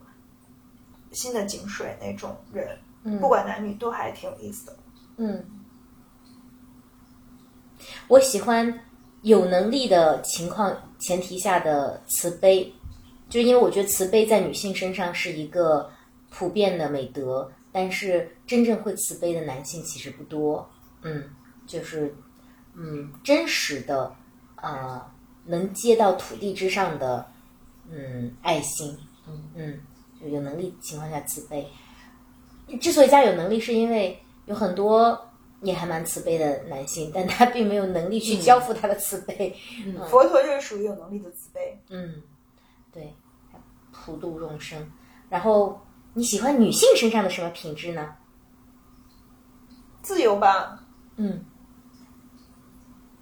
新的井水那种人，嗯，不管男女都还挺有意思的。嗯，我喜欢有能力的情况前提下的慈悲，就因为我觉得慈悲在女性身上是一个普遍的美德，但是真正会慈悲的男性其实不多。嗯，就是嗯真实的呃能接到土地之上的嗯爱心，嗯嗯，就有能力情况下慈悲。之所以家有能力，是因为有很多也还蛮慈悲的男性，但他并没有能力去交付他的慈悲。佛陀就是属于有能力的慈悲。嗯，对，普度众生。然后你喜欢女性身上的什么品质呢？自由吧，嗯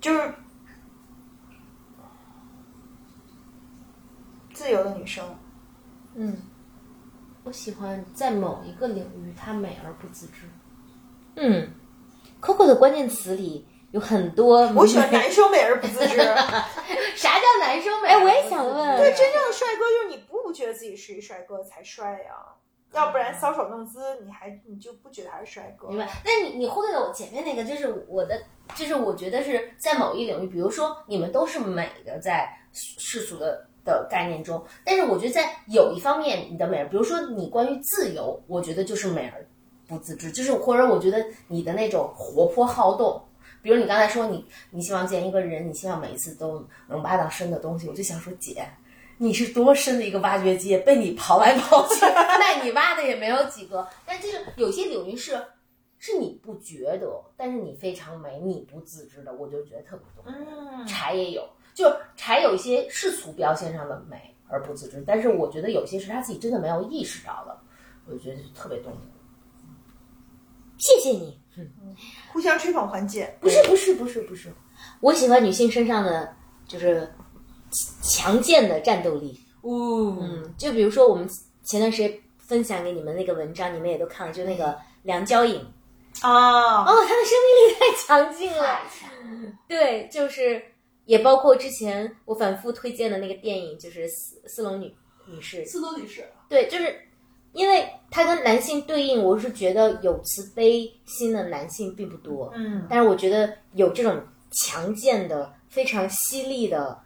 就是自由的女生。嗯我喜欢在某一个领域，她美而不自知。嗯，Coco 的关键词里有很多。我喜欢男生美而不自知。啥叫男生美？哎我也想问对真正的帅哥就是你不觉得自己是一帅哥才帅呀、要不然搔首弄姿，你还你就不觉得他是帅哥。明白？那你你忽略了我前面那个，就是我的，就是我觉得是在某一领域，比如说你们都是美的，在世俗的的概念中，但是我觉得在有一方面你的美，比如说你关于自由，我觉得就是美而不自知，就是或者我觉得你的那种活泼好动，比如你刚才说你你希望见一个人，你希望每一次都能挖到深的东西，我就想说姐。你是多深的一个挖掘机，被你刨来刨去，那你挖的也没有几个。但就是有些领域是，是你不觉得，但是你非常美，你不自知的，我就觉得特别多。嗯，柴也有，就是柴有一些世俗标签上的美而不自知，但是我觉得有些是他自己真的没有意识到的，我就觉得就特别动人。谢谢你。互相吹捧环节。不是不是不是不是，我喜欢女性身上的就是强健的战斗力。哦，嗯，就比如说我们前段时间分享给你们那个文章，你们也都看了，就那个梁娇颖，哦，哦，她的生命力太强劲了。对，就是也包括之前我反复推荐的那个电影，就是斯斯隆女女士。斯隆女士，对，就是因为她跟男性对应，我是觉得有慈悲心的男性并不多，嗯，但是我觉得有这种强健的、非常犀利的，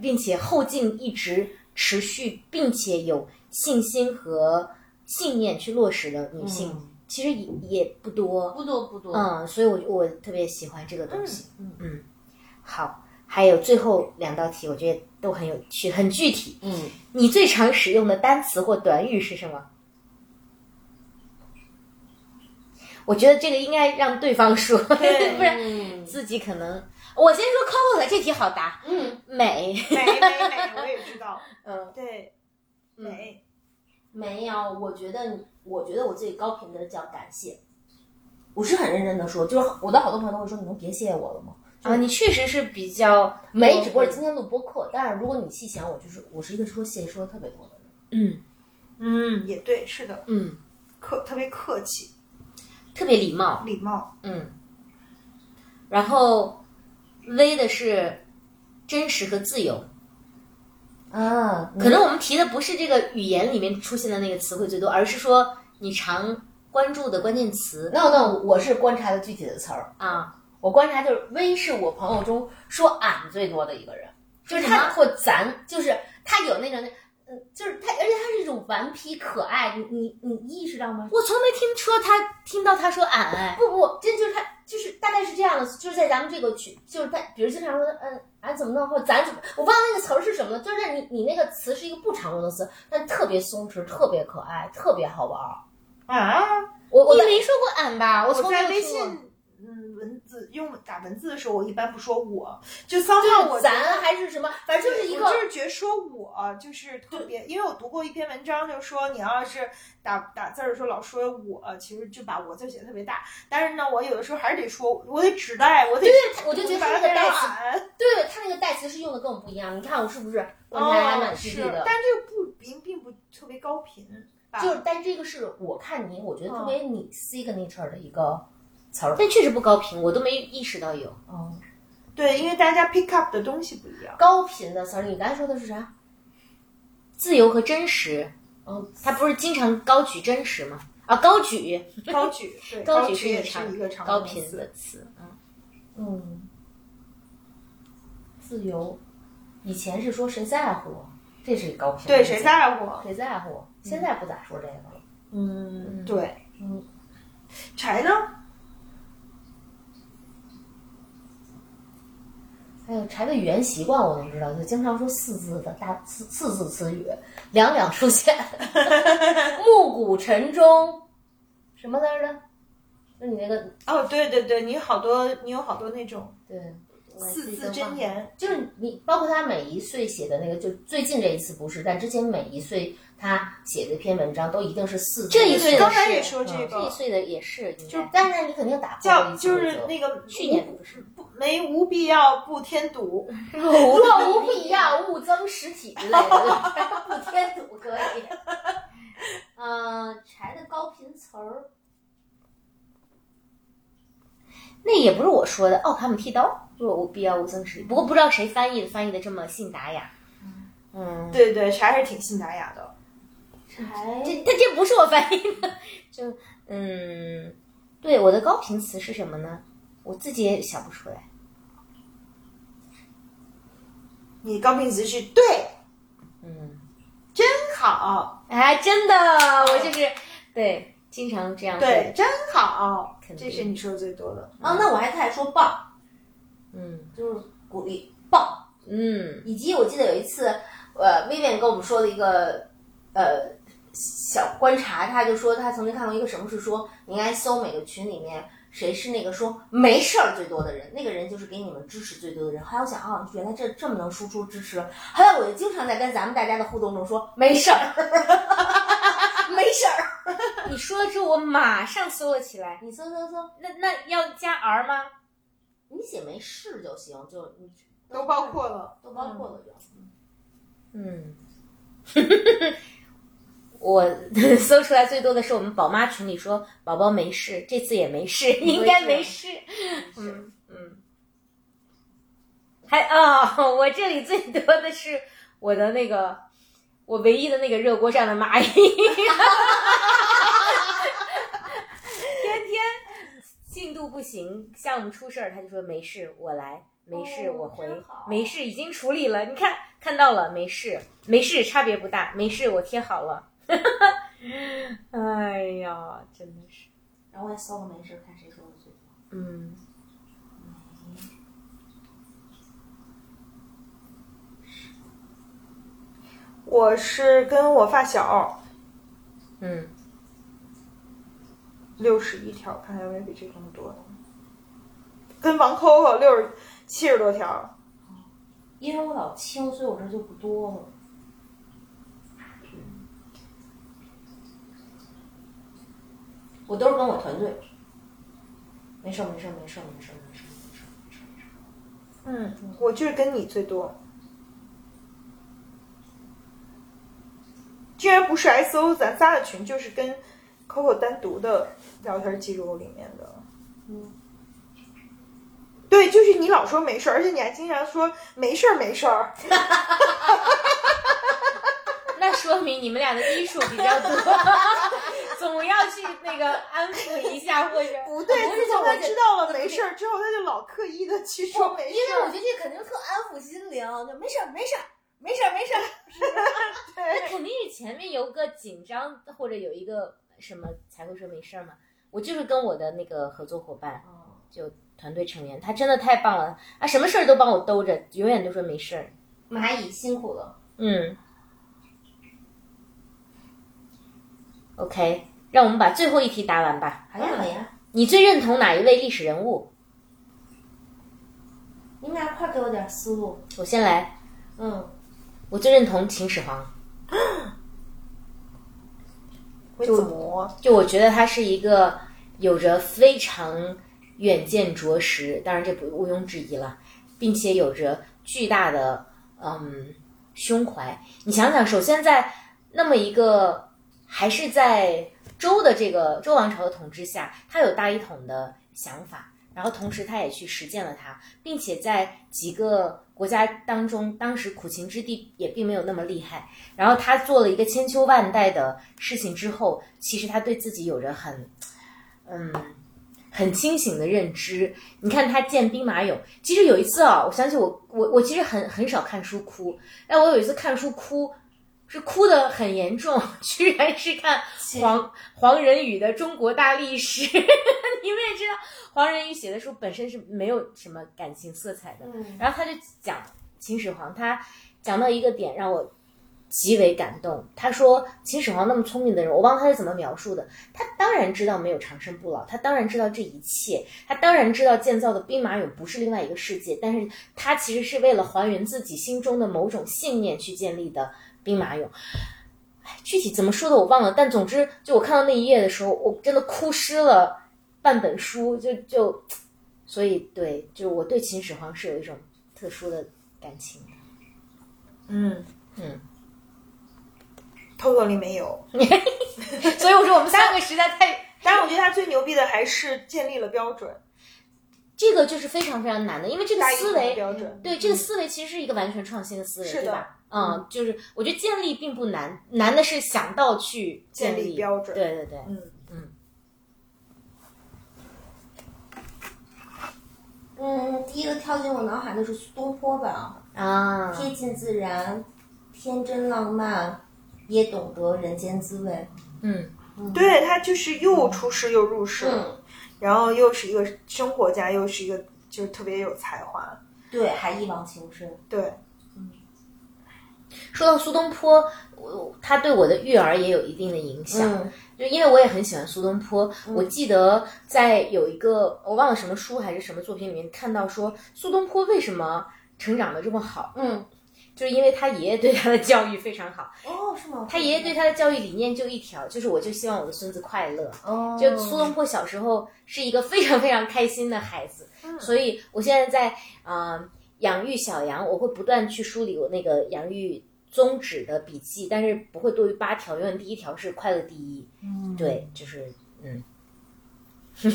并且后劲一直持续，并且有信心和信念去落实的女性，其实也也不多。不多不多。嗯，所以我我特别喜欢这个东西。嗯嗯，好，还有最后两道题，我觉得都很有趣，很具体。嗯，你最常使用的单词或短语是什么？我觉得这个应该让对方说，不然嗯自己可能。我先说 Coco 这题好答，嗯，美。美美美，我也知道，嗯，对，美，没有，我觉得，我觉得我自己高频的叫感谢，我是很认真的说，就是我的好多朋友都会说，你能别谢谢我了吗？啊，你确实是比较美，只不过是今天录播客，但是如果你细想，我就是我是一个说谢谢说的特别多的人。嗯。嗯，也对，是的，嗯，客特别客气，特别礼貌。礼貌，嗯，然后 V 的是真实和自由。啊，可能我们提的不是这个语言里面出现的那个词汇最多，而是说你常关注的关键词 no no，我是观察的具体的词儿，啊。我观察就是微是我朋友中说俺最多的一个人，就是他或咱，就是他有那种那。嗯，就是他，而且他是一种顽皮可爱，你你你意识到吗？我从没听说他听到他说俺哎，不不，这就是他，就是大概是这样的，就是在咱们这个群，就是他，比如经常说，嗯，俺怎么弄，或者咱怎么，我忘了那个词儿是什么了，就是你你那个词是一个不常用的词，但特别松弛，特别可爱，特别好玩儿。啊，我你没说过俺吧？我从来没我在微有听过。信。用打文字的时候，我一般不说我，就桑浩我咱还是什么，反正就是一个就是觉得说我就是特别，因为我读过一篇文章，就说你要是打打字儿的时候老说我，其实就把我字写的特别大。但是呢，我有的时候还是得说，我得指代，我得对对，我就觉得他那个代词，对他那个代词是用的跟我不一样。你看我是不是观察还蛮细是的？，但这个不并并不特别高频，就是，但这个是我看你，我觉得特别你 signature 的一个词儿。但确实不高频，我都没意识到有。嗯，对，因为大家 pick up 的东西不一样。高频的词儿，你刚才说的是啥？自由和真实，嗯，他不是经常高举真实吗？啊，高举，高举，对，高举是是常一个常高频的词。嗯，嗯，自由，以前是说谁在乎我，这是高频。对，谁在乎？谁在乎我？现在不咋说这个了。嗯，对，嗯，柴呢？还有柴的语言习惯我都知道，就经常说四字的大四四字词语，两两出现，暮鼓晨钟，什么来着？就你那个哦，对对对，你好多，你有好多那种对。四字真言。就是你，包括他每一岁写的那个，就最近这一次不是，但之前每一岁他写的一篇文章都一定是四字。这一岁的是刚才也说这这一，岁的也是，应该但是你肯定打破叫了就是那个去年不是不没无必要不添堵。若 无必要，勿增实体之类的，不添堵可以。嗯，柴的高频词儿，那也不是我说的，奥卡姆剃刀，若无必要无增实力。不过不知道谁翻译的，翻译的这么信达雅。嗯，对对，还是挺信达雅的。柴这他这不是我翻译的，就嗯，对，我的高频词是什么呢？我自己也想不出来。你高频词是对，嗯，真好，哎，真的，我就是对，经常这样对，真好，这是你说的最多的。啊，那我还太爱说棒，嗯就是鼓励棒。嗯以及我记得有一次，呃，Vivian 跟我们说了一个呃小观察，他就说他曾经看过一个什么是说，你应该搜每个群里面谁是那个说没事儿最多的人，那个人就是给你们支持最多的人。后来我想啊，原来这这么能输出支持。后来我就经常在跟咱们大家的互动中说没事儿，没事儿。你说了之后，我马上搜了起来。你搜搜搜，那那要加 R 吗？你写没事就行，就你都包括了。都包括了就。嗯，我搜出来最多的是我们宝妈群里说宝宝没事，这次也没事，应该没事。嗯嗯，还啊、我这里最多的是我的那个我唯一的那个热锅上的蚂蚁，天天进度不行，项目出事儿，他就说没事，我来。没事，哦我回。没事，已经处理了。你看，看到了，没事，没事，差别不大。没事，我贴好了。哎呀，真的是，然后我也搜个没事，看谁说的最多。嗯，我是跟我发小嗯，六十一条，看看有没有比这更多的。跟王 Coco 六十七十多条，因为我老清，所以我这就不多了。我都是跟我团队。没事儿没事儿没事儿没事儿没事儿没事儿没事儿没事儿。嗯，我就是跟你最多。居然不是 SO 咱仨的群，就是跟 Coco 单独的聊天记录里面的。嗯，对，就是你老说没事儿，而且你还经常说没事儿没事儿。那说明你们俩的医术比较多，总要去那个安抚一下，或者不对，不是自从他知道了没事儿之后，他就老刻意的去说没事儿。因为我觉得这肯定特安抚心灵，就没事儿没事儿没事儿没事儿。那肯定是前面有个紧张或者有一个什么才会说没事儿嘛。我就是跟我的那个合作伙伴，就团队成员，他真的太棒了啊，什么事儿都帮我兜着，永远都说没事儿。蚂蚁辛苦了。嗯，OK，让我们把最后一题答完吧。好呀好呀，你最认同哪一位历史人物？你们俩快给我点思路。我先来，嗯，我最认同秦始皇。会怎么？就我觉得他是一个有着非常远见卓识，当然这不毋庸置疑了，并且有着巨大的嗯胸怀。你想想，首先在那么一个还是在周的这个周王朝的统治下，他有大一统的想法，然后同时他也去实践了它，并且在几个国家当中，当时苦秦之地也并没有那么厉害。然后他做了一个千秋万代的事情之后，其实他对自己有着很，嗯，很清醒的认知。你看他建兵马俑，其实有一次啊，我想起我我我其实很很少看书哭，但我有一次看书哭，是哭得很严重，居然是看黄黄仁宇的《中国大历史》。你们也知道，黄仁宇写的书本身是没有什么感情色彩的，嗯然后他就讲秦始皇，他讲到一个点让我极为感动。他说秦始皇那么聪明的人，我忘了他是怎么描述的。他当然知道没有长生不老，他当然知道这一切，他当然知道建造的兵马俑不是另外一个世界，但是他其实是为了还原自己心中的某种信念去建立的兵马俑。哎，具体怎么说的我忘了，但总之，就我看到那一页的时候，我真的哭湿了半本书，就就，所以对，就是我对秦始皇是有一种特殊的感情。嗯嗯，偷偷里没有。所以我说我们三个实在太，当然，我觉得他最牛逼的还是建立了标准，这个就是非常非常难的，因为这个思维，标准。对这个思维其实是一个完全创新的思维，是的对吧？嗯，就是我觉得建立并不难，难的是想到去建立立标准对对对，嗯嗯嗯，第一个跳进我脑海的是苏东坡吧，啊，贴近自然，天真浪漫，也懂得人间滋味。嗯对他就是又出世又入世，嗯，然后又是一个生活家，又是一个就是特别有才华。对，还一往情深。对，说到苏东坡，我他对我的育儿也有一定的影响。嗯就因为我也很喜欢苏东坡，我记得在有一个我忘了什么书还是什么作品里面看到说，苏东坡为什么成长的这么好，嗯，就是因为他爷爷对他的教育非常好。哦，是吗？他爷爷对他的教育理念就一条，就是我就希望我的孙子快乐。哦，就苏东坡小时候是一个非常非常开心的孩子，所以我现在在呃养育小羊，我会不断去梳理我那个养育宗旨的笔记，但是不会多于八条，永远第一条是快乐第一。嗯，对，就是嗯。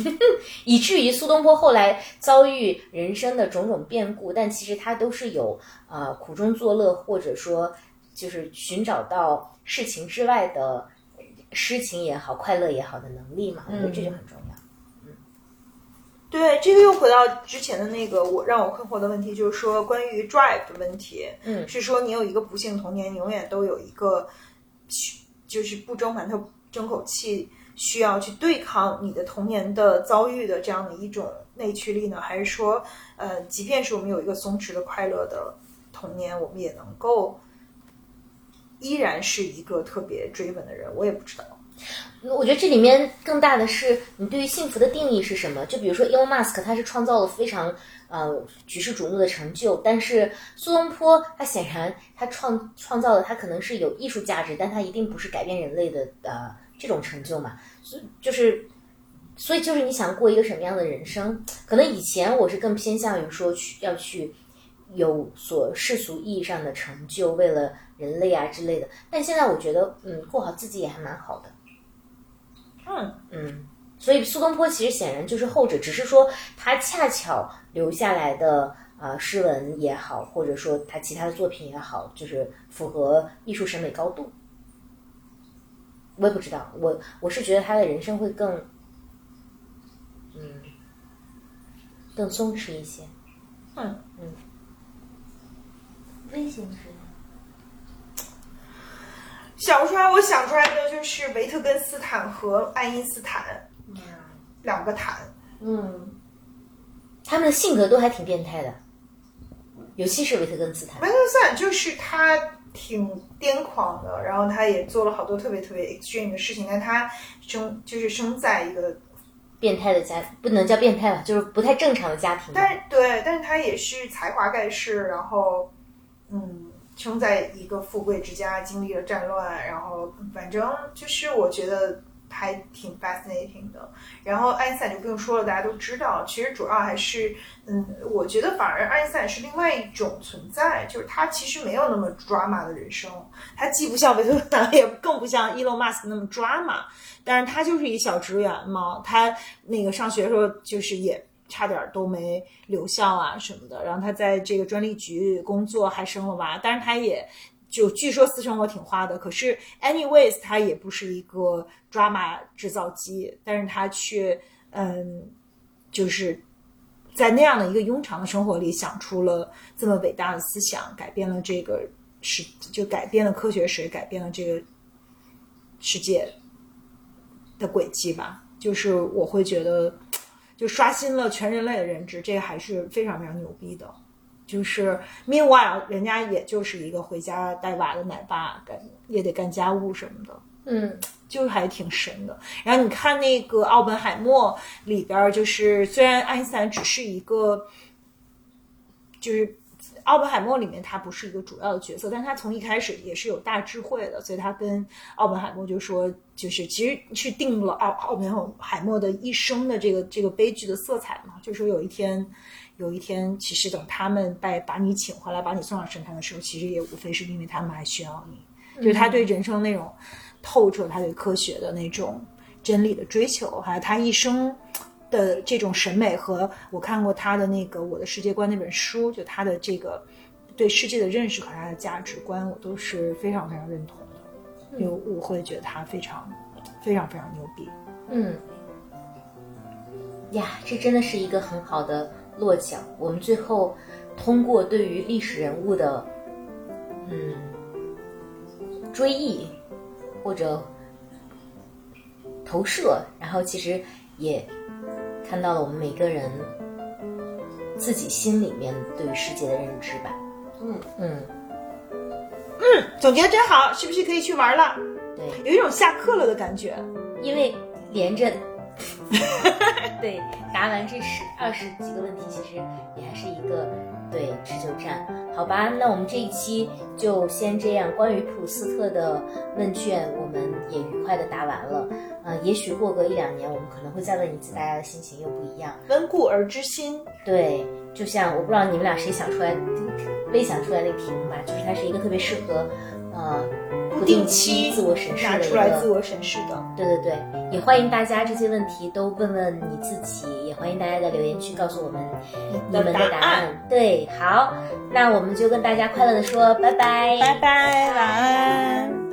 以至于苏东坡后来遭遇人生的种种变故，但其实他都是有呃苦中作乐，或者说就是寻找到事情之外的诗情也好、快乐也好的能力嘛。我觉得这就很重要。对，这个又回到之前的那个我让我困惑的问题，就是说关于 drive 的问题，嗯是说你有一个不幸童年，你永远都有一个就是不争馒头争口气，需要去对抗你的童年的遭遇的这样的一种内驱力呢？还是说，呃，即便是我们有一个松弛的快乐的童年，我们也能够依然是一个特别追问的人？我也不知道。我觉得这里面更大的是你对于幸福的定义是什么？就比如说 Elon Musk，他是创造了非常呃举世瞩目的成就，但是苏东坡他显然他创创造的他可能是有艺术价值，但他一定不是改变人类的呃这种成就嘛。所以就是所以就是你想过一个什么样的人生？可能以前我是更偏向于说去要去有所世俗意义上的成就，为了人类啊之类的。但现在我觉得，嗯，过好自己也还蛮好的。嗯嗯，所以苏东坡其实显然就是后者，只是说他恰巧留下来的呃诗文也好，或者说他其他的作品也好，就是符合艺术审美高度。我也不知道，我我是觉得他的人生会更，嗯，更松弛一些。嗯嗯，微型是吗？想不出来，我想出来的就是维特根斯坦和爱因斯坦两个坦。嗯，他们的性格都还挺变态的，尤其是维特根斯坦维。特根斯坦就是他挺癫狂的，然后他也做了好多特别特别 extreme 的事情，但他生就是生在一个，变态的家不能叫变态吧，就是不太正常的家庭。但是对，但是他也是才华盖世，然后嗯，生在一个富贵之家，经历了战乱，然后反正就是我觉得还挺 fascinating 的。然后爱因斯坦就不用说了，大家都知道，其实主要还是嗯，我觉得反而爱因斯坦是另外一种存在，就是他其实没有那么 drama 的人生，他既不像维特根斯坦，也更不像伊隆马斯克那么 drama，但是他就是一小职员嘛，他那个上学的时候就是也。差点都没留校啊什么的，然后他在这个专利局工作，还生了娃，但是他也就据说私生活挺花的。可是，anyways，他也不是一个 drama 制造机，但是他却嗯，就是在那样的一个庸常的生活里，想出了这么伟大的思想，改变了这个世，就改变了科学史，改变了这个世界的轨迹吧。就是我会觉得。就刷新了全人类的认知，这个还是非常非常牛逼的。就是 meanwhile，人家也就是一个回家带娃的奶爸，干也得干家务什么的，嗯，就还挺神的。然后你看那个奥本海默里边，就是虽然爱因斯坦只是一个，就是奥本海默里面他不是一个主要的角色，但他从一开始也是有大智慧的，所以他跟奥本海默就说，就是其实是定了奥奥本海默的一生的这个这个悲剧的色彩嘛，就说有一天，有一天，其实等他们把把你请回来，把你送上神坛的时候，其实也无非是因为他们还需要你，就是他对人生那种透彻，他对科学的那种真理的追求，还有他一生。的这种审美和我看过他的那个《我的世界观》那本书，就他的这个对世界的认识和他的价值观，我都是非常非常认同的。因为我会觉得他非常非常非常牛逼。嗯，呀，这真的是一个很好的落脚。我们最后通过对于历史人物的嗯追忆或者投射，然后其实也看到了我们每个人自己心里面对于世界的认知吧。嗯嗯嗯，总结的真好，是不是可以去玩了？对，有一种下课了的感觉。因为连着，对，答完这十二十几个问题，其实也还是一个对持久战，好吧？那我们这一期就先这样。关于普鲁斯特的问卷，我们也愉快的答完了。呃，也许过个一两年，我们可能会再问一次，大家的心情又不一样。温故而知新，对，就像我不知道你们俩谁想出来，没想出来那个题目吧，就是它是一个特别适合，呃，不定期自我审视拿的一个出来自我审视的。对对对，也欢迎大家这些问题都问问你自己，也欢迎大家在留言区告诉我们你们的答案。对，好，那我们就跟大家快乐的说拜拜，拜拜，晚安。